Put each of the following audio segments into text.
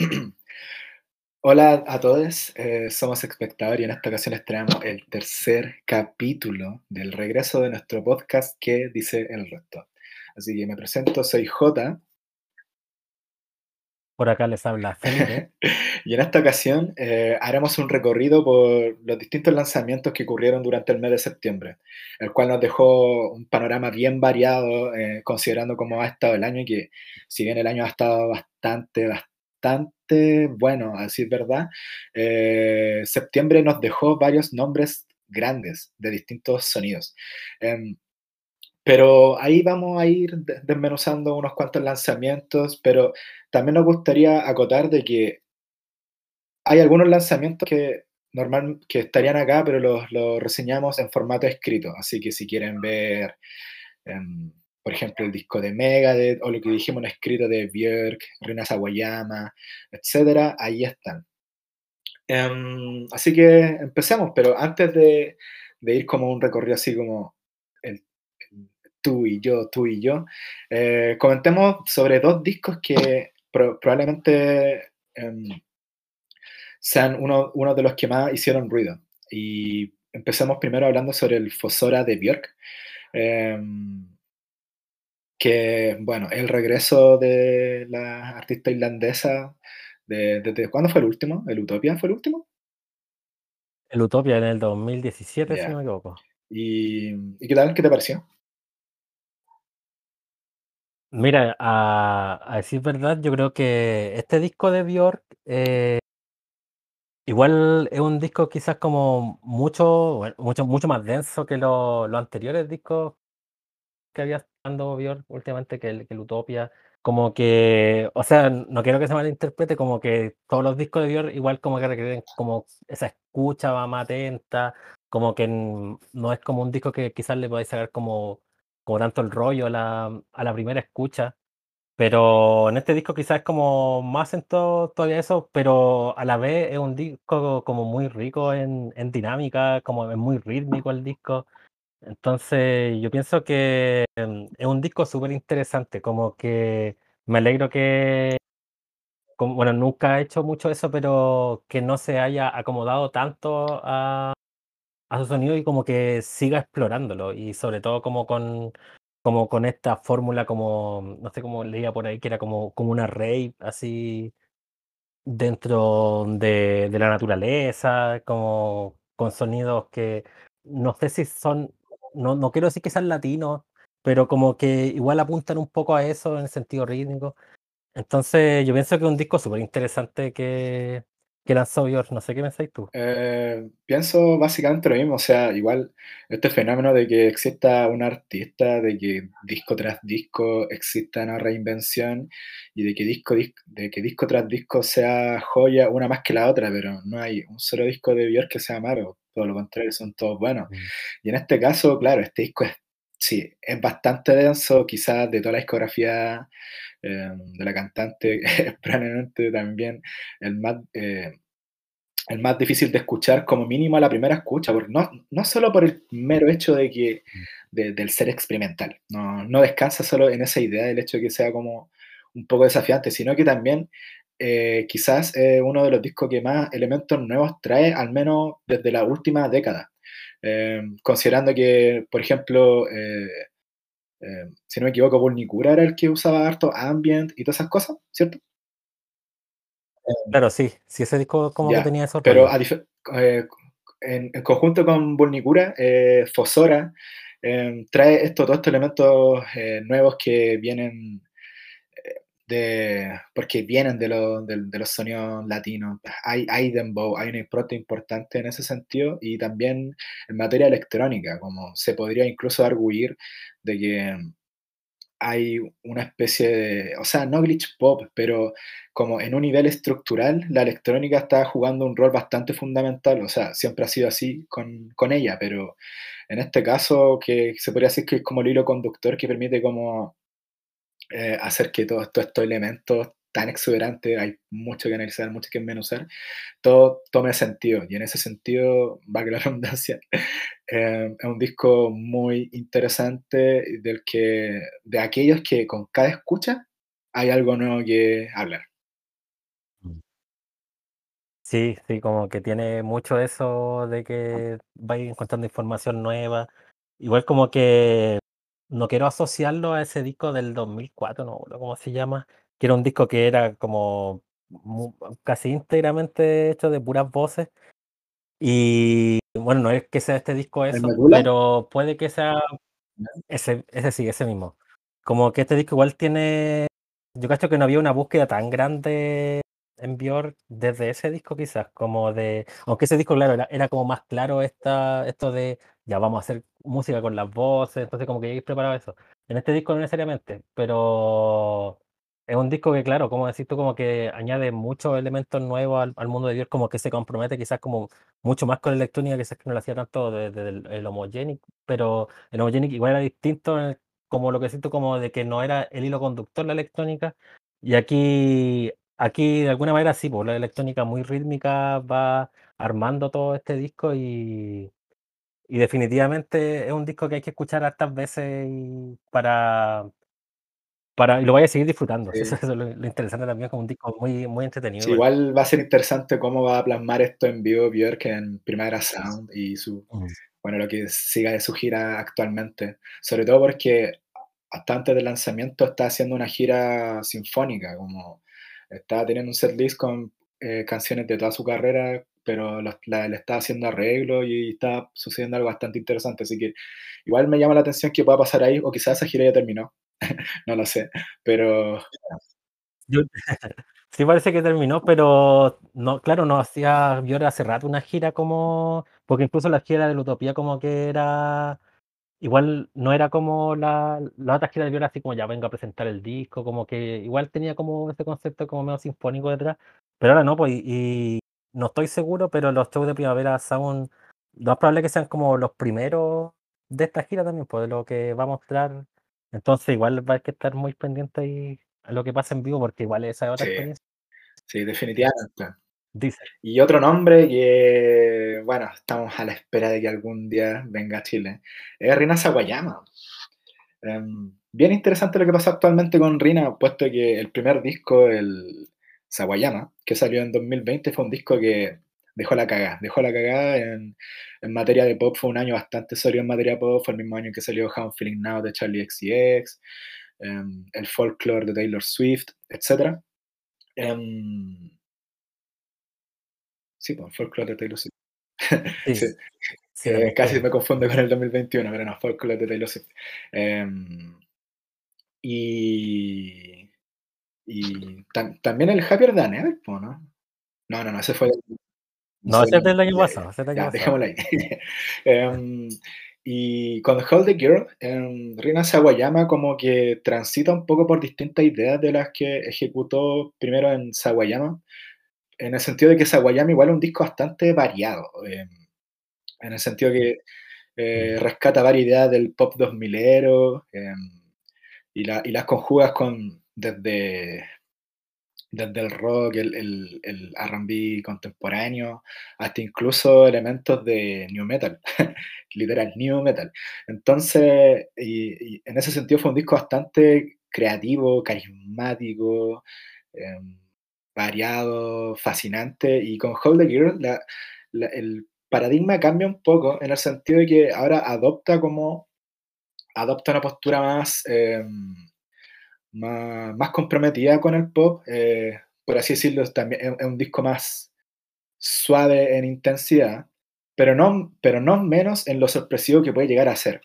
Hola a todos, eh, somos Espectador y en esta ocasión traemos el tercer capítulo del regreso de nuestro podcast que dice el resto. Así que me presento, soy J. Por acá les habla Felipe. y en esta ocasión eh, haremos un recorrido por los distintos lanzamientos que ocurrieron durante el mes de septiembre, el cual nos dejó un panorama bien variado, eh, considerando cómo ha estado el año y que si bien el año ha estado bastante, bastante bueno, a decir verdad, eh, septiembre nos dejó varios nombres grandes de distintos sonidos. Em, pero ahí vamos a ir desmenuzando unos cuantos lanzamientos, pero también nos gustaría acotar de que hay algunos lanzamientos que normal que estarían acá, pero los, reseñamos en formato escrito. Así que si quieren ver, em, por ejemplo, el disco de Megadeth o lo que dijimos escrito de Björk, Rina Sawayama, etcétera, ahí están. Em, así que empecemos, pero antes de, de ir como un recorrido así como tú y yo, tú y yo, eh, comentemos sobre dos discos que probablemente em, sean uno, uno, de los que más hicieron ruido. Y empecemos primero hablando sobre el Fosora de Björk. Em, que, bueno, el regreso de la artista irlandesa, ¿desde de, cuándo fue el último? ¿El Utopia fue el último? El Utopia en el 2017, si no me equivoco. ¿Y, ¿Y qué tal? ¿Qué te pareció? Mira, a, decir verdad, yo creo que este disco de Björk eh, igual es un disco quizás como mucho, mucho, mucho más denso que los anteriores discos que había Björk últimamente, que el, que Utopia. Como que, o sea, no quiero que se malinterprete, como que todos los discos de Björk igual como que requieren como esa escucha más atenta, como que no es como un disco que quizás le podáis sacar como como tanto el rollo a la, a la primera escucha. Pero en este disco quizás es como más en todo, todavía eso, pero a la vez es un disco como muy rico en, en dinámica, como es muy rítmico el disco. Entonces yo pienso que em, es un disco súper interesante, como que me alegro que, bueno, nunca he hecho mucho eso, pero que no se haya acomodado tanto a, su sonido y como que siga explorándolo y sobre todo como con como con esta fórmula como no sé cómo leía por ahí que era como como una rave así dentro de, de la naturaleza como con sonidos que no sé si son no, no quiero decir que sean latinos pero como que igual apuntan un poco a eso en el sentido rítmico entonces yo pienso que es un disco súper interesante que que lanzó Björk, no sé qué pensáis tú. Eh, pienso básicamente lo mismo, o sea, igual este fenómeno de que exista un artista, de que disco tras disco exista una reinvención y de que disco, de que disco tras disco sea joya una más que la otra, pero no hay un solo disco de Björk que sea malo, todo lo contrario, son todos buenos. Mm. Y en este caso, claro, este disco es, sí, es bastante denso, quizás de toda la discografía eh, de la cantante, es probablemente también el más, eh, el más difícil de escuchar, como mínimo a la primera escucha, porque no, no solo por el mero hecho de que, del ser experimental, no, no descansa solo en esa idea del hecho de que sea como un poco desafiante, sino que también eh, quizás es uno de los discos que más elementos nuevos trae, al menos desde la última década. considerando que, por ejemplo, eh, si no me equivoco, Volnicura era el que usaba harto ambient y todas esas cosas, ¿cierto? Claro, sí, sí, ese disco como que tenía eso. Pero eh, en, conjunto con Volnicura, eh, Fosora trae esto, todos estos elementos nuevos que vienen de, porque vienen de, de, los sonidos latinos. Hay, hay dembow, hay una impronta importante en ese sentido y también en materia electrónica, como se podría incluso arguir de que hay una especie de, o sea, no glitch pop, pero como en un nivel estructural, la electrónica está jugando un rol bastante fundamental, o sea, siempre ha sido así con, con ella, pero en este caso que se podría decir que es como el hilo conductor que permite como eh, hacer que todos estos elementos tan exuberantes, hay mucho que analizar, mucho que menuzar, todo tome sentido. Y en ese sentido, va que la redundancia, eh, es un disco muy interesante del que, de aquellos que con cada escucha hay algo nuevo que hablar. Mm. Sí, sí, como que tiene mucho eso de que vais encontrando información nueva. Igual como que no quiero asociarlo a ese disco del 2004, no cómo se llama, que era un disco que era como casi íntegramente hecho de puras voces. Y bueno, no es que sea este disco ¿El eso, pero puede que sea ese ese sí, ese mismo. Como que este disco igual tiene yo cacho que no había una búsqueda tan grande en Björk desde ese disco quizás, como de aunque ese disco, claro, era era como más claro esta esto de ya vamos a hacer música con las voces, entonces como que habéis preparado eso. En este disco no necesariamente, pero es un disco que, claro, como decís tú, como que añade muchos elementos nuevos al al mundo de Björk, como que se compromete quizás como mucho más con la electrónica, quizás que no lo hacía tanto desde el el Homogenic, pero el Homogenic igual era distinto en el como lo que siento como de que no era el hilo conductor la electrónica, y aquí aquí de alguna manera sí, pues, la electrónica muy rítmica va armando todo este disco y y definitivamente es un disco que hay que escuchar hartas veces y para para y lo vaya a seguir disfrutando. Sí, eso es lo lo interesante también, como un disco muy muy entretenido Sí, igual. va a ser interesante cómo va a plasmar esto en vivo Björk en Primavera Sound y su bueno, lo que siga de su gira actualmente. Sobre todo porque hasta antes del lanzamiento está haciendo una gira sinfónica, como está teniendo un setlist con, eh, canciones de toda su carrera, pero los la le está haciendo arreglos y está sucediendo algo bastante interesante, así que igual me llama la atención qué pueda pasar ahí, o quizás esa gira ya terminó, no lo sé, pero sí parece que terminó, pero no, claro, no hacía Björk hace rato una gira como porque incluso la gira de la Utopía como que era igual no era como la la otra gira de Björk, así como ya vengo a presentar el disco, como que igual tenía como ese concepto como medio sinfónico detrás, pero ahora no, pues, y no estoy seguro, pero los shows de Primavera Sound, lo más probable que sean como los primeros de esta gira también, pues, de lo que va a mostrar. Entonces, igual va a que estar muy pendiente ahí a lo que pasa en vivo, porque igual esa es otra sí, experiencia, sí, definitivamente. dice. Y otro nombre que, bueno, estamos a la espera de que algún día venga a Chile, es Rina Sawayama. Em, bien interesante lo que pasa actualmente con Rina, puesto que el primer disco, el Sawayama, que salió en 2020, fue un disco que dejó la cagada. Dejó la cagada en, en materia de pop, fue un año bastante sólido en materia de pop, fue el mismo año en que salió How I'm Feeling Now de Charlie XCX, em, el Folklore de Taylor Swift, etc. Em, sí, pues, Folklore de Taylor Swift. Sí, Sí, sí, eh, casi me confundo con el 2021, pero no, Folklore de Taylor Swift. Em, y y tam también el Ever, po, ¿no? No, no, no, ese fue el No, ese es del año pasado, dejémoslo ahí. Em, y con Hold the Girl, em, Rina Sawayama como que transita un poco por distintas ideas de las que ejecutó primero en Sawayama, en el sentido de que Sawayama igual es un disco bastante variado, em, en el sentido que, eh, Mm. rescata varias ideas del pop 2000ero, em, y la y las conjugas con desde desde el rock, el el el R&B contemporáneo, hasta incluso elementos de new metal, literal, new metal. Entonces, y en ese sentido fue un disco bastante creativo, carismático, em, variado, fascinante, y con Hold the Girl el paradigma cambia un poco, en el sentido de que ahora adopta como adopta una postura más, em más, más comprometida con el pop, eh, por así decirlo, también es, un disco más suave en intensidad, pero no, pero no menos en lo sorpresivo que puede llegar a ser.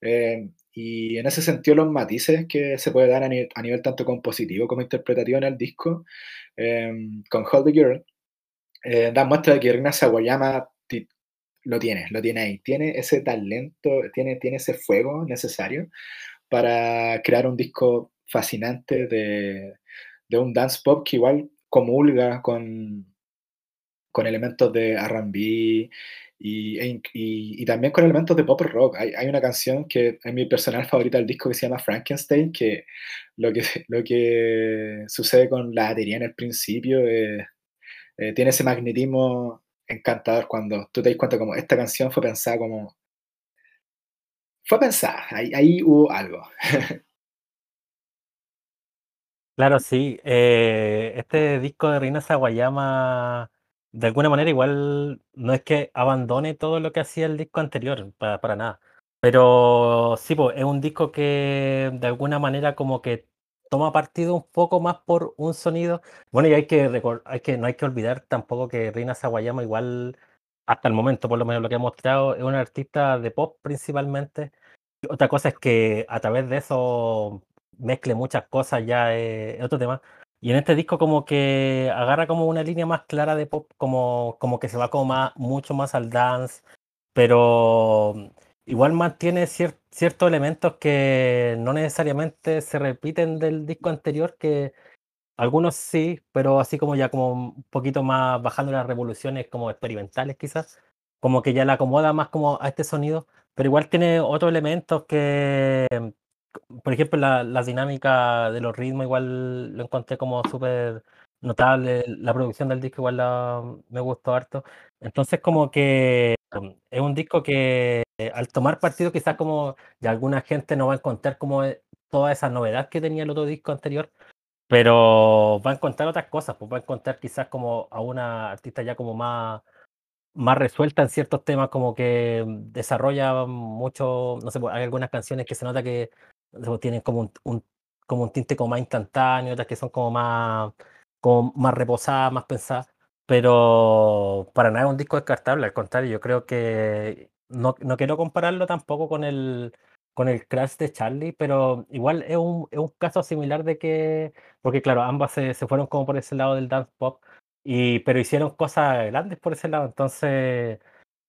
Eh, y en ese sentido, los matices que se puede dar a nivel, a nivel tanto compositivo como interpretativo en el disco, eh, con Hold the Girl, eh, da muestra de que Rina Sawayama lo tiene, lo tiene ahí, tiene ese talento, tiene, tiene ese fuego necesario para crear un disco fascinante de, de un dance pop que igual comulga con, con elementos de R&B y, e y- y también con elementos de pop rock. Hay, hay una canción que es mi personal favorita del disco que se llama Frankenstein, que lo que, lo que sucede con la batería en el principio eh, eh, tiene ese magnetismo encantador cuando tú te das cuenta como esta canción fue pensada como... Fue pensada, ahí, ahí hubo algo. Claro, sí, eh, este disco de Rina Sawayama de alguna manera igual no es que abandone todo lo que hacía el disco anterior, para, para nada. Pero sí, pues, es un disco que de alguna manera como que toma partido un poco más por un sonido. Bueno, y hay que, hay que no hay que olvidar tampoco que Rina Sawayama igual, hasta el momento por lo menos lo que ha mostrado, es una artista de pop principalmente. Otra cosa es que a través de eso mezcle muchas cosas, ya es otro tema. Y en este disco como que agarra como una línea más clara de pop, como, como que se va como más, mucho más al dance, pero igual mantiene ciertos elementos que no necesariamente se repiten del disco anterior, que algunos sí, pero así como ya como un poquito más bajando las revoluciones como experimentales quizás, como que ya la acomoda más como a este sonido, pero igual tiene otros elementos que, por ejemplo, la, la dinámica de los ritmos igual lo encontré como súper notable, la producción del disco igual me gustó harto, entonces como que es un disco que al tomar partido quizás como ya alguna gente no va a encontrar como e, toda esa novedad que tenía el otro disco anterior, pero va a encontrar otras cosas, pues va a encontrar quizás como a una artista ya como más, más resuelta en ciertos temas, como que desarrolla mucho, no sé, pues, hay algunas canciones que se nota que pues, tienen como un, como un tinte como más instantáneo, otras que son como más, como más reposadas, más pensadas, pero para nada es un disco descartable, al contrario, yo creo que no, no quiero compararlo tampoco con el, con el Crash de Charlie, pero igual es un, es un caso similar de que, porque claro, ambas se, se, fueron como por ese lado del dance pop, y, pero hicieron cosas grandes por ese lado, entonces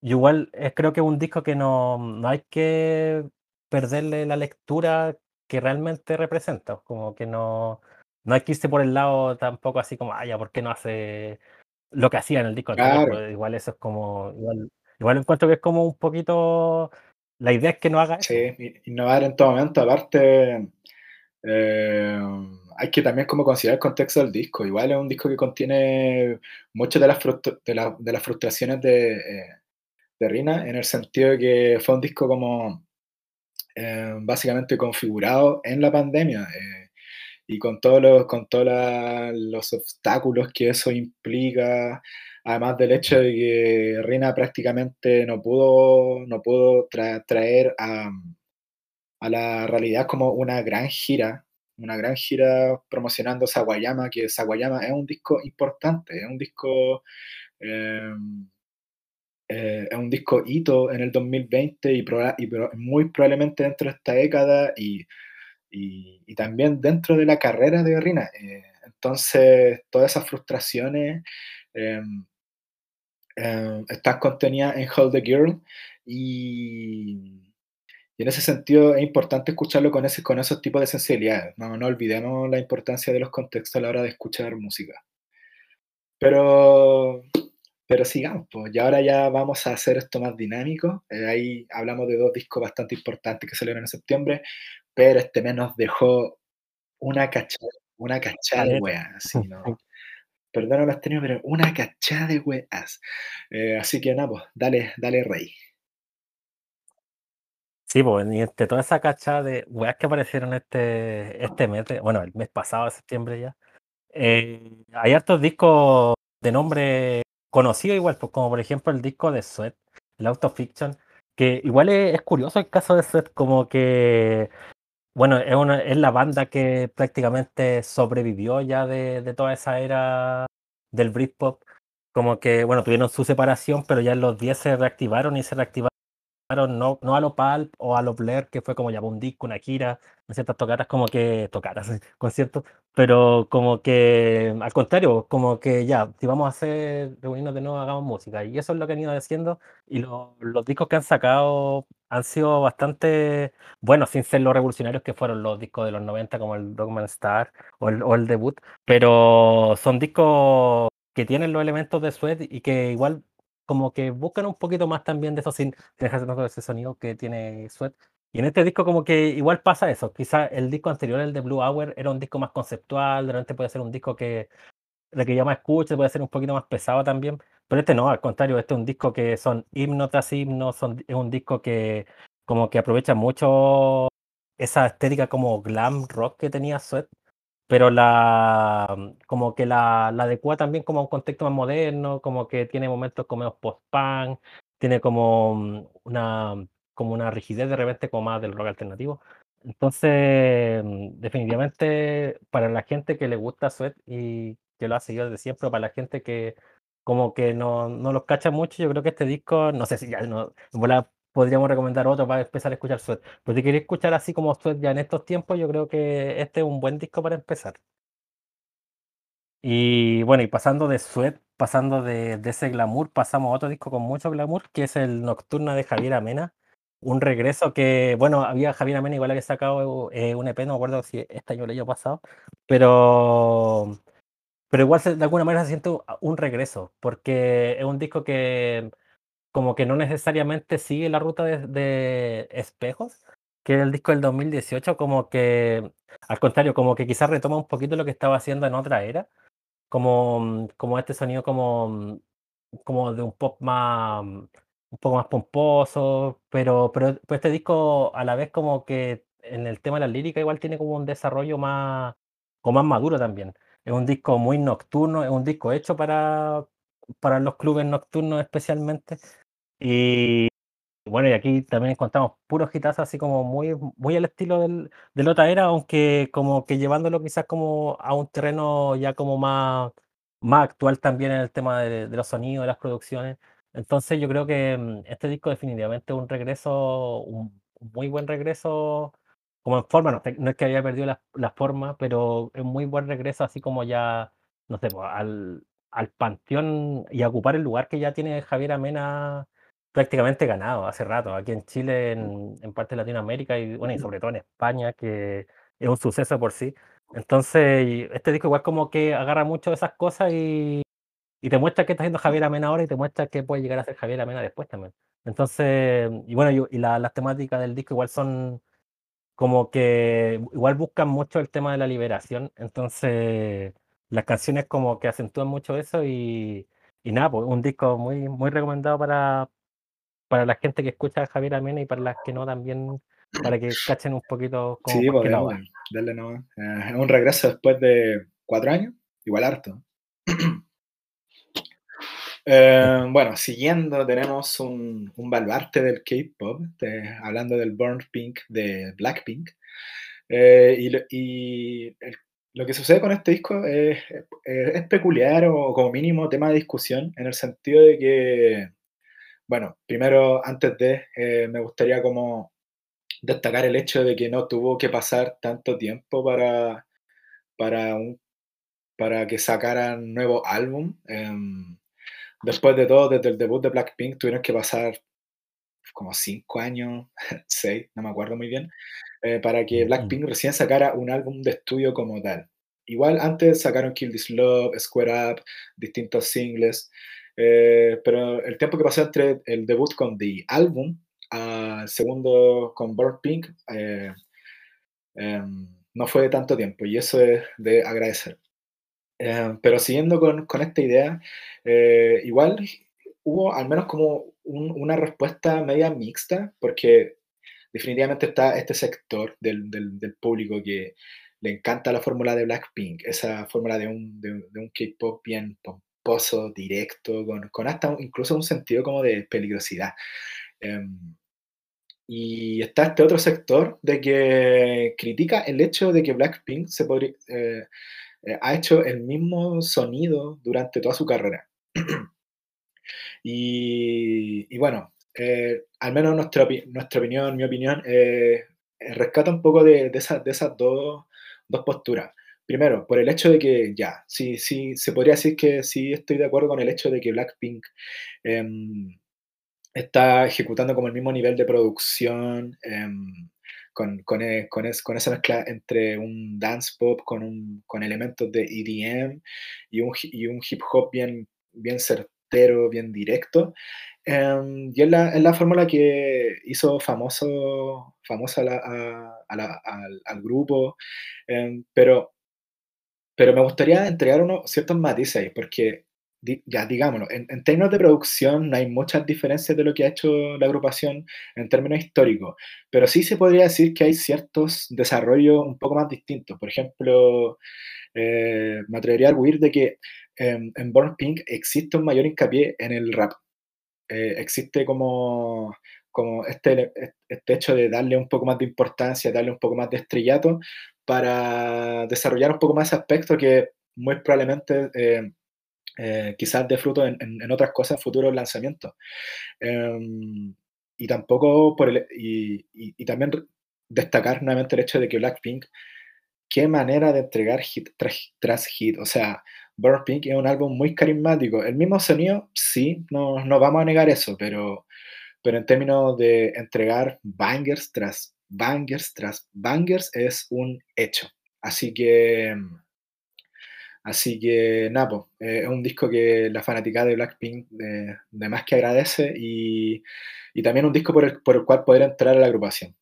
igual creo que es un disco que no, no hay que perderle la lectura que realmente representa, como que no, no hay que irse por el lado tampoco así como, ah, ya, ¿por qué no hace lo que hacía en el disco? Claro. Pues igual eso es como, igual, igual encuentro que es como un poquito, la idea es que no haga eso. Sí, innovar en todo momento, aparte, eh, hay que también como considerar el contexto del disco, igual es un disco que contiene muchas de las, de, la, de las frustraciones de, eh, de Rina, en el sentido de que fue un disco como eh, básicamente configurado en la pandemia eh, y con todos los, con todos los obstáculos que eso implica, además del hecho de que Rina prácticamente no pudo, no pudo traer a, a, la realidad como una gran gira, una gran gira promocionando Sawayama, que Sawayama es un disco importante, es un disco... Eh, eh, es un disco hito en el 2020 y, muy probablemente dentro de esta década y, y, también dentro de la carrera de Rina. Eh, entonces, todas esas frustraciones eh, están contenidas en Hold the Girl y, y, en ese sentido es importante escucharlo con, ese, con esos tipos de sensibilidades. No, no olvidemos la importancia de los contextos a la hora de escuchar música. Pero pero sigamos, pues, y ahora ya vamos a hacer esto más dinámico. Eh, ahí hablamos de dos discos bastante importantes que salieron en septiembre, pero este mes nos dejó una cachada, una cachada de weas, ¿no? Perdón, las tenido, pero una cachada de weas. Eh, así que nada, pues, dale, dale rey. Sí, pues, y entre toda esa cachada de weas que aparecieron este, este mes, bueno, el mes pasado, de septiembre ya, eh, hay hartos discos de nombre conocido igual, pues como por ejemplo el disco de Sweat, el Autofiction, que igual es, curioso el caso de Sweat, como que, bueno, es, una, es la banda que prácticamente sobrevivió ya de, de toda esa era del Britpop, como que, bueno, tuvieron su separación, pero ya en los 10 se reactivaron y se reactivaron no, no a lo Palp o a lo Blair, que fue como ya un disco, una gira, ¿no ciertas tocaras como que tocaras, conciertos, pero como que al contrario, como que ya, si vamos a hacer reunirnos de nuevo, hagamos música. Y eso es lo que han ido haciendo. Y los discos que han sacado han sido bastante buenos, sin ser los revolucionarios que fueron los discos de los 90, como el Dogman Star o el, o el debut, pero son discos que tienen los elementos de Sweat y que igual como que buscan un poquito más también de eso sin dejarse todo ese sonido que tiene Sweat. Y en este disco como que igual pasa eso. Quizá el disco anterior, el de Blue Hour, era un disco más conceptual, de repente puede ser un disco que requería más escucha, puede ser un poquito más pesado también. Pero este no, al contrario, este es un disco que son himnos tras himnos, son, es un disco que como que aprovecha mucho esa estética como glam rock que tenía Sweat pero la como que la la adecua también como a un contexto más moderno, como que tiene momentos como post-punk, tiene como, una como una rigidez de repente como más del rock alternativo. Entonces, mm, definitivamente para la gente que le gusta Sweat y que lo ha seguido desde siempre, para la gente que como que no no los cacha mucho, yo creo que este disco, no sé si ya no podríamos recomendar otro para empezar a escuchar Sweat, pero si queréis escuchar así como Sweat ya en estos tiempos, yo creo que este es un buen disco para empezar. Y bueno, y pasando de Sweat, pasando de de ese glamour, pasamos a otro disco con mucho glamour, que es el Nocturna de Javier Amena. Un regreso que, bueno, había Javier Amena igual había sacado, eh, un EP, no me acuerdo si este año o el año pasado, pero pero igual de alguna manera se siente un regreso, porque es un disco que como que no necesariamente sigue la ruta de de Espejos, que es el disco del 2018, como que, al contrario, como que quizás retoma un poquito lo que estaba haciendo en otra era, como, como este sonido como, como de un pop más, un poco más pomposo, pero pero pero este disco a la vez como que en el tema de la lírica igual tiene como un desarrollo más como más maduro también. Es un disco muy nocturno, es un disco hecho para para los clubes nocturnos especialmente. Y bueno, y aquí también encontramos puros hitazos así como muy muy al estilo del de la otra era, aunque como que llevándolo quizás como a un terreno ya como más más actual también en el tema de de los sonidos, de las producciones. Entonces, yo creo que, mm, este disco definitivamente es un regreso, un muy buen regreso como en forma, no no es que haya perdido la la forma, pero es muy buen regreso, así como ya, no sé, pues, al al panteón y a ocupar el lugar que ya tiene Javier Amena prácticamente ganado hace rato, aquí en Chile, en en parte de Latinoamérica y bueno, y sobre todo en España, que es un suceso por sí. Entonces, este disco igual como que agarra mucho de esas cosas y y te muestra qué está haciendo Javier Amena ahora y te muestra qué puede llegar a ser Javier Amena después también. Entonces, y bueno, y y la las temáticas del disco igual son como que igual buscan mucho el tema de la liberación, entonces las canciones como que acentúan mucho eso y y nada, pues un disco muy muy recomendado para para la gente que escucha a Javier Amena y para las que no también, para que cachen un poquito como Sí, por qué pues va. dale nomás. Eh, es un regreso después de 4 años, igual harto. Eh, bueno, siguiendo tenemos un un baluarte del K-pop, hablando del Burn Pink de Blackpink. Eh, y lo y el lo que sucede con este disco es peculiar o como mínimo tema de discusión, en el sentido de que, bueno, primero, antes de, eh, me gustaría como destacar el hecho de que no tuvo que pasar tanto tiempo para para un para que sacaran nuevo álbum, em, después de todo, desde el debut de Blackpink tuvieron que pasar como 5 años, 6, no me acuerdo muy bien, eh, para que Ujú. Blackpink recién sacara un álbum de estudio como tal. Igual antes sacaron Kill This Love, Square Up, distintos singles, eh, pero el tiempo que pasó entre el debut con The Album, al segundo con Burn Pink, eh, em, no fue de tanto tiempo, y eso es de agradecer. Em, pero siguiendo con con esta idea, eh, igual hubo al menos como un una respuesta media mixta, porque definitivamente está este sector del del del público que le encanta la fórmula de Blackpink, esa fórmula de un de de un K-pop bien pomposo, directo, con con hasta incluso un sentido como de peligrosidad. Em, y está este otro sector de que critica el hecho de que Blackpink se podría eh, eh, ha hecho el mismo sonido durante toda su carrera. Y bueno, eh, al menos nuestra nuestra opinión, mi opinión, eh, rescata un poco de de esas dos dos posturas. Primero, por el hecho de que ya, sí sí, se podría decir que sí estoy de acuerdo con el hecho de que Blackpink, em, está ejecutando como el mismo nivel de producción, em, con con e con es con esa mezcla entre un dance pop con un con elementos de EDM y un y un hip hop bien bien certero, bien directo. Em, y es la es la fórmula que hizo famoso famosa al al grupo, em, pero pero me gustaría entregar unos ciertos matices porque ya, digámoslo, en en términos de producción no hay muchas diferencias de lo que ha hecho la agrupación en términos históricos, pero sí se podría decir que hay ciertos desarrollos un poco más distintos. Por ejemplo, eh, me atrevería a arguir de que en en Burn Pink existe un mayor hincapié en el rap. Eh, existe como como este este hecho de darle un poco más de importancia, darle un poco más de estrellato para desarrollar un poco más ese aspecto que muy probablemente, eh, eh, quizás dé fruto en en en otras cosas, futuros lanzamientos. Em, y tampoco por el y y y también destacar nuevamente el hecho de que Blackpink, qué manera de entregar hit tras tras hit. O sea, Burn Pink es un álbum muy carismático. El mismo sonido, sí, no no vamos a negar eso, pero pero en términos de entregar bangers tras bangers tras bangers, es un hecho. Así que así que nada, po, eh, es un disco que la fanaticada de Blackpink de de más que agradece y y también un disco por el por el cual poder entrar a la agrupación.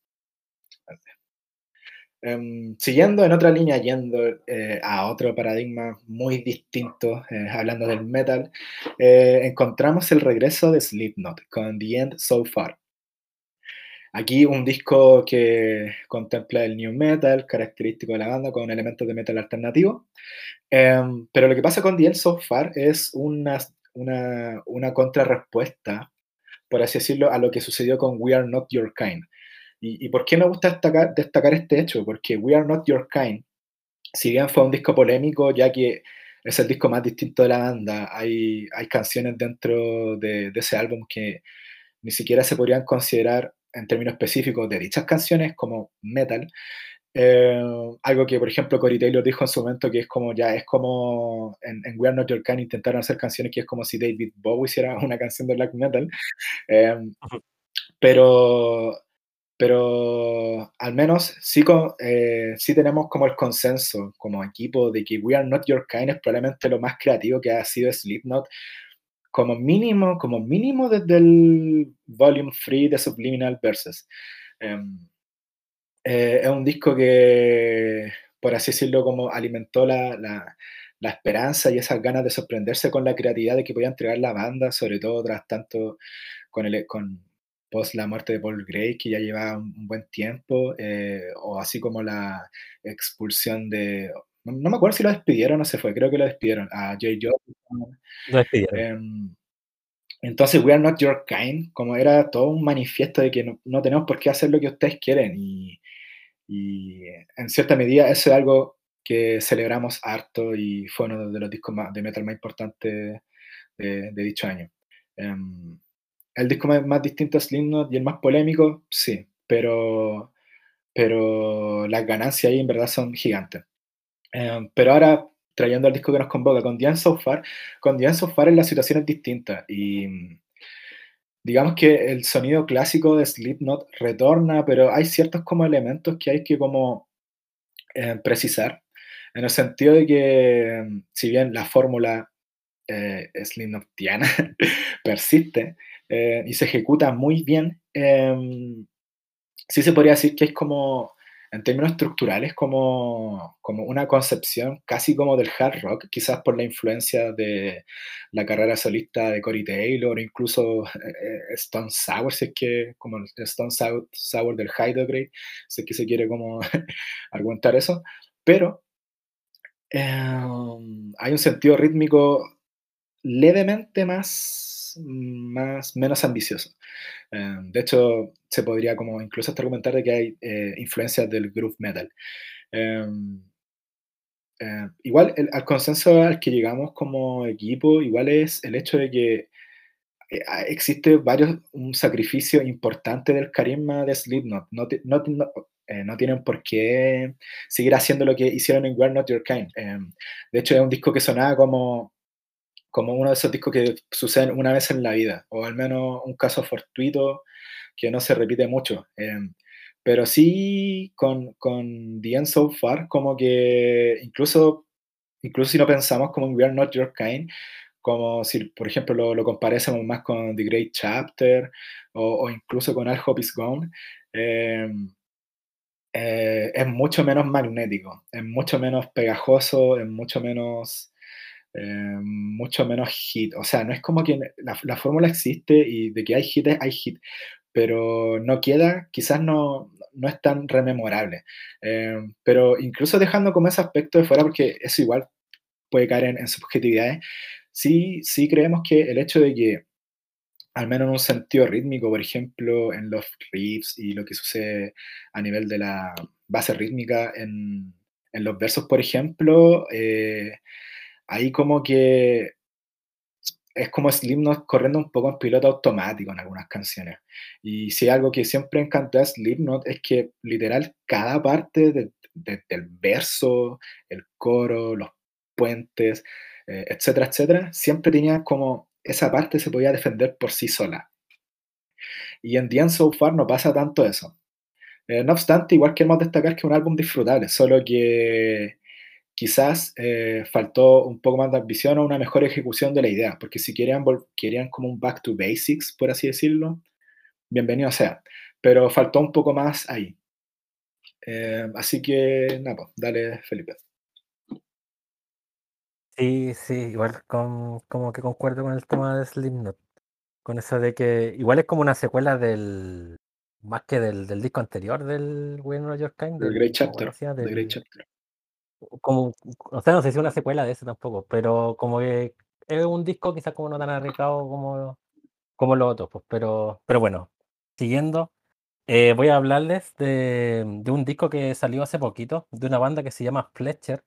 Em, siguiendo en otra línea, yendo, eh, a otro paradigma muy distinto, eh, hablando del metal, eh, encontramos el regreso de Slipknot con The End So Far. Aquí un disco que contempla el new metal, característico de la banda, con elementos de metal alternativo. Em, pero lo que pasa con The End So Far es unas una una contrarrespuesta, por así decirlo, a lo que sucedió con We Are Not Your Kind. ¿Y por qué me gusta destacar destacar este hecho? Porque We Are Not Your Kind, si bien fue un disco polémico, ya que es el disco más distinto de la banda, hay hay canciones dentro de de ese álbum que ni siquiera se podrían considerar, en términos específicos de dichas canciones, como metal. Eh, algo que, por ejemplo, Corey Taylor dijo en su momento, que es como ya es como en en We Are Not Your Kind intentaron hacer canciones que es como si David Bowie hiciera una canción de black metal. Ujú. pero pero al menos sí co eh, sí tenemos como el consenso como equipo de que We Are Not Your Kind es probablemente lo más creativo que ha sido Slipknot, como mínimo como mínimo desde el Volume 3 de Subliminal Verses. Em, eh, es un disco que, por así decirlo, como alimentó la la esperanza y esas ganas de sorprenderse con la creatividad de que podía entregar la banda, sobre todo tras tanto con el con post la muerte de Paul Gray, que ya llevaba un buen tiempo, eh, o así como la expulsión de no no me acuerdo si lo despidieron o se fue, creo que lo despidieron, a Joey Jordison. Lo despidieron. Em, entonces, We Are Not Your Kind, como era todo un manifiesto de que no no tenemos por qué hacer lo que ustedes quieren, y y en cierta medida eso es algo que celebramos harto y fue uno de los discos más de metal más importantes de de dicho año. Em, el disco más más distinto a Slipknot y el más polémico, sí, pero pero las ganancias ahí en verdad son gigantes. Em, pero ahora trayendo al disco que nos convoca, con End So Far, con End So Far, la situación es distinta y, digamos que el sonido clásico de Slipknot retorna, pero hay ciertos como elementos que hay que como, eh, precisar, en el sentido de que, mm, si bien la fórmula, eh, slipknotiana persiste, eh, y se ejecuta muy bien, em, sí se podría decir que es como, en términos estructurales, como como una concepción casi como del hard rock, quizás por la influencia de la carrera solista de Corey Taylor, incluso, eh eh, Stone Sour, si es que como Stone Sour del Hydraulic, si es que se quiere como argumentar eso, pero, em, hay un sentido rítmico levemente más más menos ambicioso. Em, de hecho, se podría como incluso hasta argumentar de que hay, eh, influencias del groove metal. Em eh, igual el al consenso al que llegamos como equipo, igual es el hecho de que, eh, ah, existe varios un sacrificio importante del carisma de Slipknot. No no no, eh, no tienen por qué seguir haciendo lo que hicieron en We Are Not Your Kind. Em, de hecho, es un disco que sonaba como como uno de esos discos que suceden una vez en la vida, o al menos un caso fortuito que no se repite mucho. Em, pero sí con con The End So Far, como que incluso incluso si no pensamos como en We Are Not Your Kind, como si, por ejemplo, lo lo comparásemos más con The Great Chapter, o o incluso con All Hope Is Gone, em, eh, es mucho menos magnético, es mucho menos pegajoso, es mucho menos, eh, mucho menos hit. O sea, no es como que la, la fórmula existe y de que hay hit, hay hit, pero no queda, quizás no, no es tan rememorable. Eh, pero incluso dejando como ese aspecto de fuera, porque eso igual puede caer en, en subjetividades, sí, sí creemos que el hecho de que al menos en un sentido rítmico, por ejemplo, en los riffs y lo que sucede a nivel de la base rítmica en, en los versos, por ejemplo, eh, ahí como que es como Slipknot corriendo un poco en piloto automático en algunas canciones. Y si algo que siempre encantó a Slipknot es que literal cada parte de, de, del verso, el coro, los puentes, eh, etcétera, etcétera, siempre tenía como esa parte se podía defender por sí sola. Y en The End So Far no pasa tanto eso. Eh, no obstante, igual queremos destacar que es un álbum disfrutable, solo que quizás eh, faltó un poco más de ambición o una mejor ejecución de la idea, porque si querían, querían como un back to basics, por así decirlo, bienvenido sea, pero faltó un poco más ahí. Eh, así que, nada, pues, dale, Felipe. Sí, sí, igual con, como que concuerdo con el tema de Slipknot, con eso de que igual es como una secuela del, más que del, del disco anterior del When Roger Kind, del, Great Chapter. The Great del, Chapter. Como, o sea, no sé si una secuela de ese tampoco, pero como que es un disco quizás como no tan arriesgado como, como los otros, pues, pero, pero bueno, siguiendo, eh, voy a hablarles de, de un disco que salió hace poquito, de una banda que se llama Fletcher,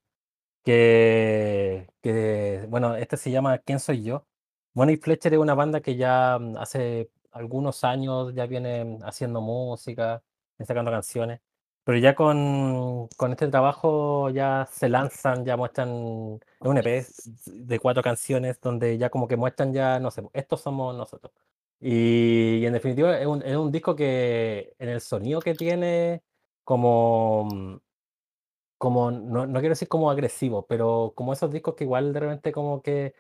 que, que, bueno, este se llama ¿Quién soy yo? Bueno, y Fletcher es una banda que ya mm, hace algunos años ya viene haciendo música, sacando canciones, pero ya con, con este trabajo ya se lanzan, ya muestran es un EP de cuatro canciones donde ya como que muestran ya, no sé, estos somos nosotros. Y, en definitiva es un, es un disco que en el sonido que tiene, como como, no, no quiero decir como agresivo, pero como esos discos que igual de repente como que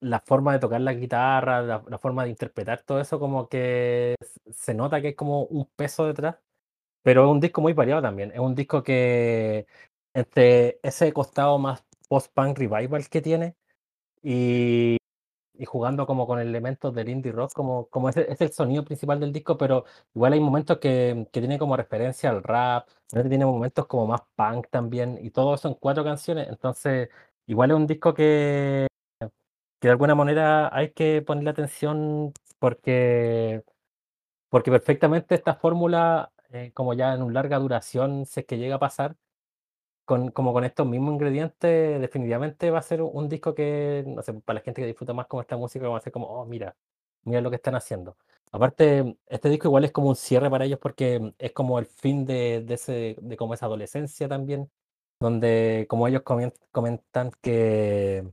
la forma de tocar la guitarra, la, la forma de interpretar todo eso, como que se nota que es como un peso detrás, pero es un disco muy variado también. Es un disco que entre ese costado más post-punk revival que tiene y y jugando como con elementos del indie rock, como, como ese es el sonido principal del disco, pero igual hay momentos que, que tiene como referencia al rap, tiene momentos como más punk también, y todo eso en cuatro canciones, entonces igual es un disco que, que de alguna manera hay que ponerle atención porque, porque perfectamente esta fórmula, eh, como ya en una larga duración, si es que llega a pasar, con, como con estos mismos ingredientes, definitivamente va a ser un disco que, no sé, para la gente que disfruta más con esta música, va a ser como, oh, mira, mira lo que están haciendo. Aparte, este disco igual es como un cierre para ellos porque es como el fin de, de ese, de como esa adolescencia también, donde como ellos comen- comentan que